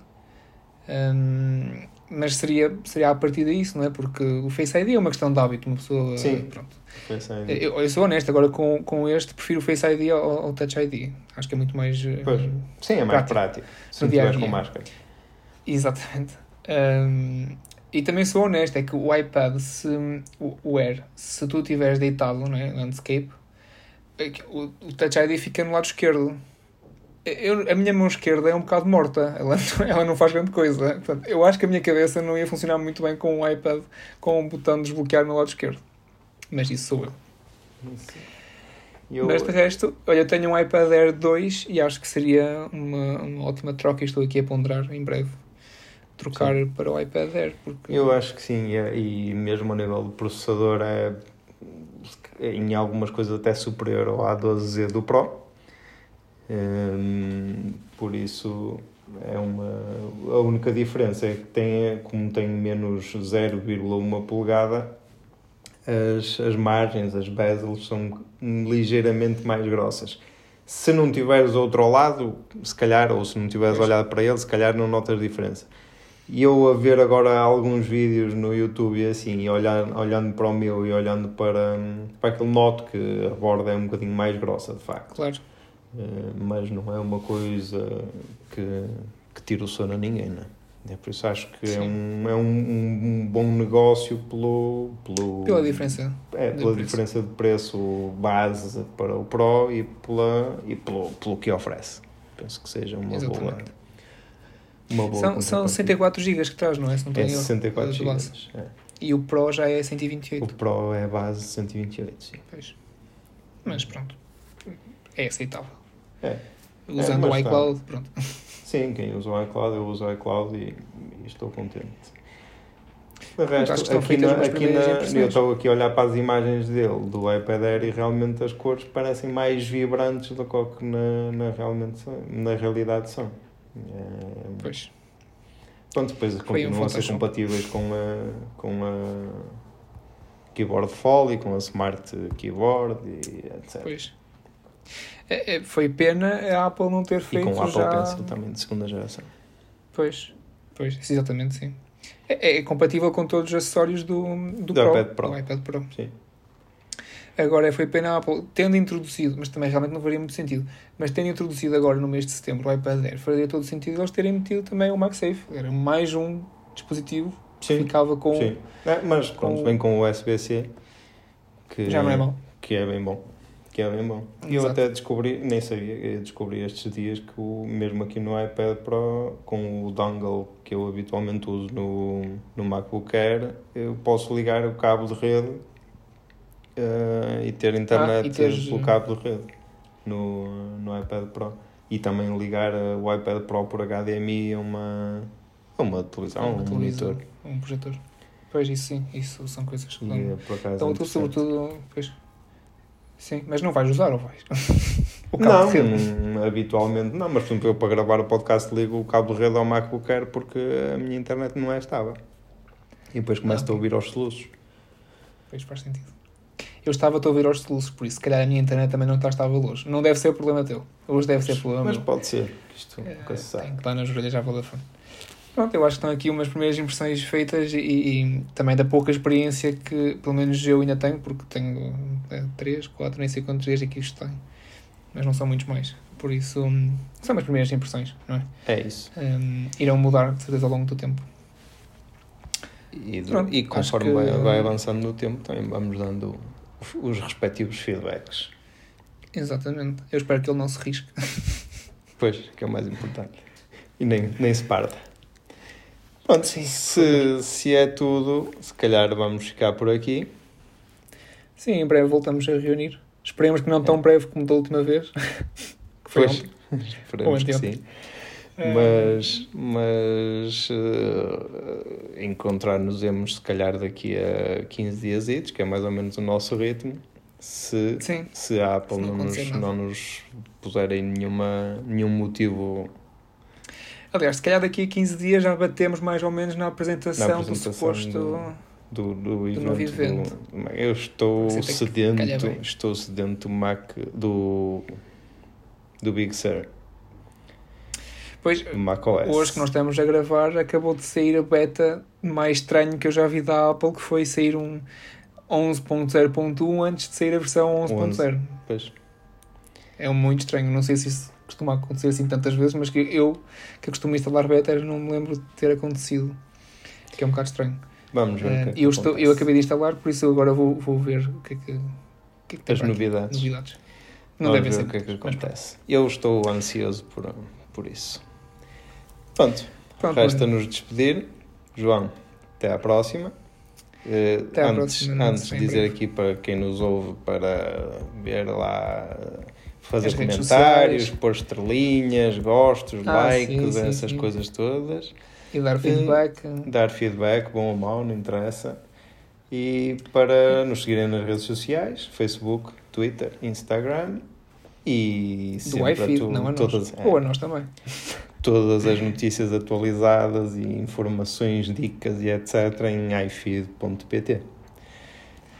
Um, mas seria, seria a partir disso, não é? Porque o Face ID é uma questão de hábito, uma pessoa. Sim. Pronto. Eu, eu, sou honesto, agora com, com este prefiro o Face ID ao, ao Touch ID. Acho que é muito mais. Pois. Sim, é mais prático. prático se não com máscara. Exatamente. Um, e também sou honesto, é que o iPad, se, o, o Air, se tu estiveres deitado, não é? Landscape, o, o Touch ID fica no lado esquerdo. Eu, a minha mão esquerda é um bocado morta, ela, *laughs* ela não faz grande coisa. Portanto, eu acho que a minha cabeça não ia funcionar muito bem com o iPad com um botão de desbloquear no lado esquerdo. Mas isso sou eu. eu... Mas de resto, olha, eu tenho um iPad Air 2 e acho que seria uma, uma ótima troca e estou aqui a ponderar em breve trocar sim. para o iPad Air. Porque... Eu acho que sim, e mesmo a nível de processador é em algumas coisas até superior ao A12Z do Pro. Um, por isso é uma a única diferença é que tem como tem menos 0,1 polegada as, as margens, as bezels são ligeiramente mais grossas Se não tiveres outro ao lado, se calhar, ou se não tiveres olhado para ele, se calhar não notas diferença. E eu a ver agora alguns vídeos no YouTube e assim, e olhando, olhando para o meu e olhando para, para aquele noto que a borda é um bocadinho mais grossa, de facto. Claro. Eh, mas não é uma coisa que, que tira o sono a ninguém, não é? É por isso acho que é, um, é um, um bom negócio pelo, pelo, Pela diferença. é, de pela preço. diferença de preço base para o Pro e, pela, e pelo, pelo que oferece. Penso que seja uma boa. Exatamente. Uma boa São, são contrapartida. 64 GB que traz, não é? Se não É tenho erro, 64 de GB. É. E o Pro já é O 128. Pro é a base 128, sim. Pois. Mas pronto. É aceitável. É. Usando mas o tá. iCloud, pronto. Sim, quem usa o iCloud, eu uso o iCloud e, e estou contente. De acho que resto, aqui, na, aqui na, eu estou aqui a olhar para as imagens dele, do iPad Air, e realmente as cores parecem mais vibrantes do que o que na, na, realmente, na realidade são. É, Pois. Pronto, depois Foi um continuam a ser compatíveis com a, com a Keyboard Folly, com a Smart Keyboard e etc. Pois. É, é, foi pena a Apple não ter E feito com o Apple já... Pencil também de segunda geração. Pois. Pois, exatamente, sim. É, é compatível com todos os acessórios do, do, Do Pro, iPad Pro. do iPad Pro. Sim. Agora foi pena a Apple, tendo introduzido, mas também realmente não faria muito sentido, mas tendo introduzido agora no mês de setembro o iPad Air, faria todo sentido eles terem metido também o MagSafe. Era mais um dispositivo que Sim. ficava com. Sim. É, mas pronto, com- vem com o USB-C. Que, Já não é. Que é bem bom. Que é bem bom. E eu até descobri, nem sabia, descobri estes dias que o, mesmo aqui no iPad Pro, com o dongle que eu habitualmente uso no, no MacBook Air, eu posso ligar o cabo de rede eh, e ter internet Ah, e teres- pelo cabo de rede no, no iPad Pro. E também ligar eh, o iPad Pro por HDMI a uma, a uma televisão, uma um televisão, monitor. Um projetor. Pois, isso sim, isso são coisas que eh, por acaso, Então, é tu, sobretudo, pois. Sim, mas não vais usar ou vais? *laughs* o cabo Não, de rede. hum, habitualmente não, mas por exemplo, eu para gravar o podcast ligo o cabo de rede ao MacBook Air porque a minha internet não é estável. E depois começo Ah, a ouvir aos soluços. Pois faz sentido. Eu estava a ouvir aos soluços, por isso, se calhar a minha internet também não está estável hoje. Não deve ser problema teu. Hoje deve ser problema Mas meu. pode ser, que isto É, nunca se sabe. Tenho que dar nas orelhas à Vodafone. Pronto, eu acho que estão aqui umas primeiras impressões feitas e, e também da pouca experiência que, pelo menos, eu ainda tenho, porque tenho 3, 4, nem sei quantos dias aqui isto tem. Mas não são muitos mais. Por isso, hum, são as primeiras impressões, não é? É isso. Hum, irão mudar, de certeza, ao longo do tempo. E, Pronto, e conforme que- vai, vai avançando no tempo, também vamos dando os, os respectivos feedbacks. Exatamente. Eu espero que ele não se risque. Pois, que é o mais importante. E nem, nem se parta. Pronto, Sim. se, se é tudo, se calhar vamos ficar por aqui. Sim, em breve voltamos a reunir. Esperemos que não tão breve como da última vez. que *laughs* foi Pois, ontem. *laughs* esperemos que sim. Mas, mas eh, encontrar-nos-emos se calhar daqui a 15 dias, que é mais ou menos o nosso ritmo, se, Sim, se a Apple Se não não, nos, não nos puserem nenhuma, nenhum motivo Aliás, se calhar daqui a 15 dias já batemos mais ou menos na apresentação, Na apresentação do suposto. do, do, evento, novo evento. do- eu estou sedento, estou sedento do Mac do, do Big Sur, Pois, do hoje que nós estamos a gravar, acabou de sair a beta mais estranho que eu já vi da Apple, que foi sair um 11.0.1 antes de sair a versão 11.0. Pois. É muito estranho, não sei se isso costuma acontecer assim tantas vezes, mas que eu, que costumo instalar betas, não me lembro de ter acontecido. Que é um bocado estranho. Vamos ver o que é que eu, estou, eu acabei de instalar, por isso agora vou, vou ver o que é que, o que, é que tem As novidades. novidades. Não Vamos devem ver ser o que é que acontece. Eu estou ansioso por, por isso. Pronto, Pronto, resta-nos despedir. João, até à próxima. Eh, Até à antes, próxima, não antes de dizer aqui para quem nos ouve para ver lá, fazer As comentários, pôr estrelinhas, gostos, Ah, likes, sim, sim, essas sim. coisas todas. e dar feedback. Dar feedback, bom ou mau, não interessa. E para nos seguirem nas redes sociais, Facebook, Twitter, Instagram e do iFeed, tu- não a nós. todas, é, Ou a nós também. *laughs* todas as notícias atualizadas e informações, dicas e etc. em ifeed.pt.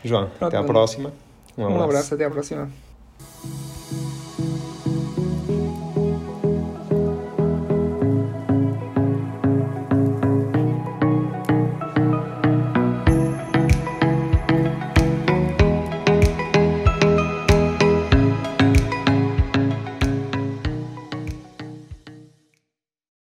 João, Pronto, até à próxima. Um abraço, até à próxima. Música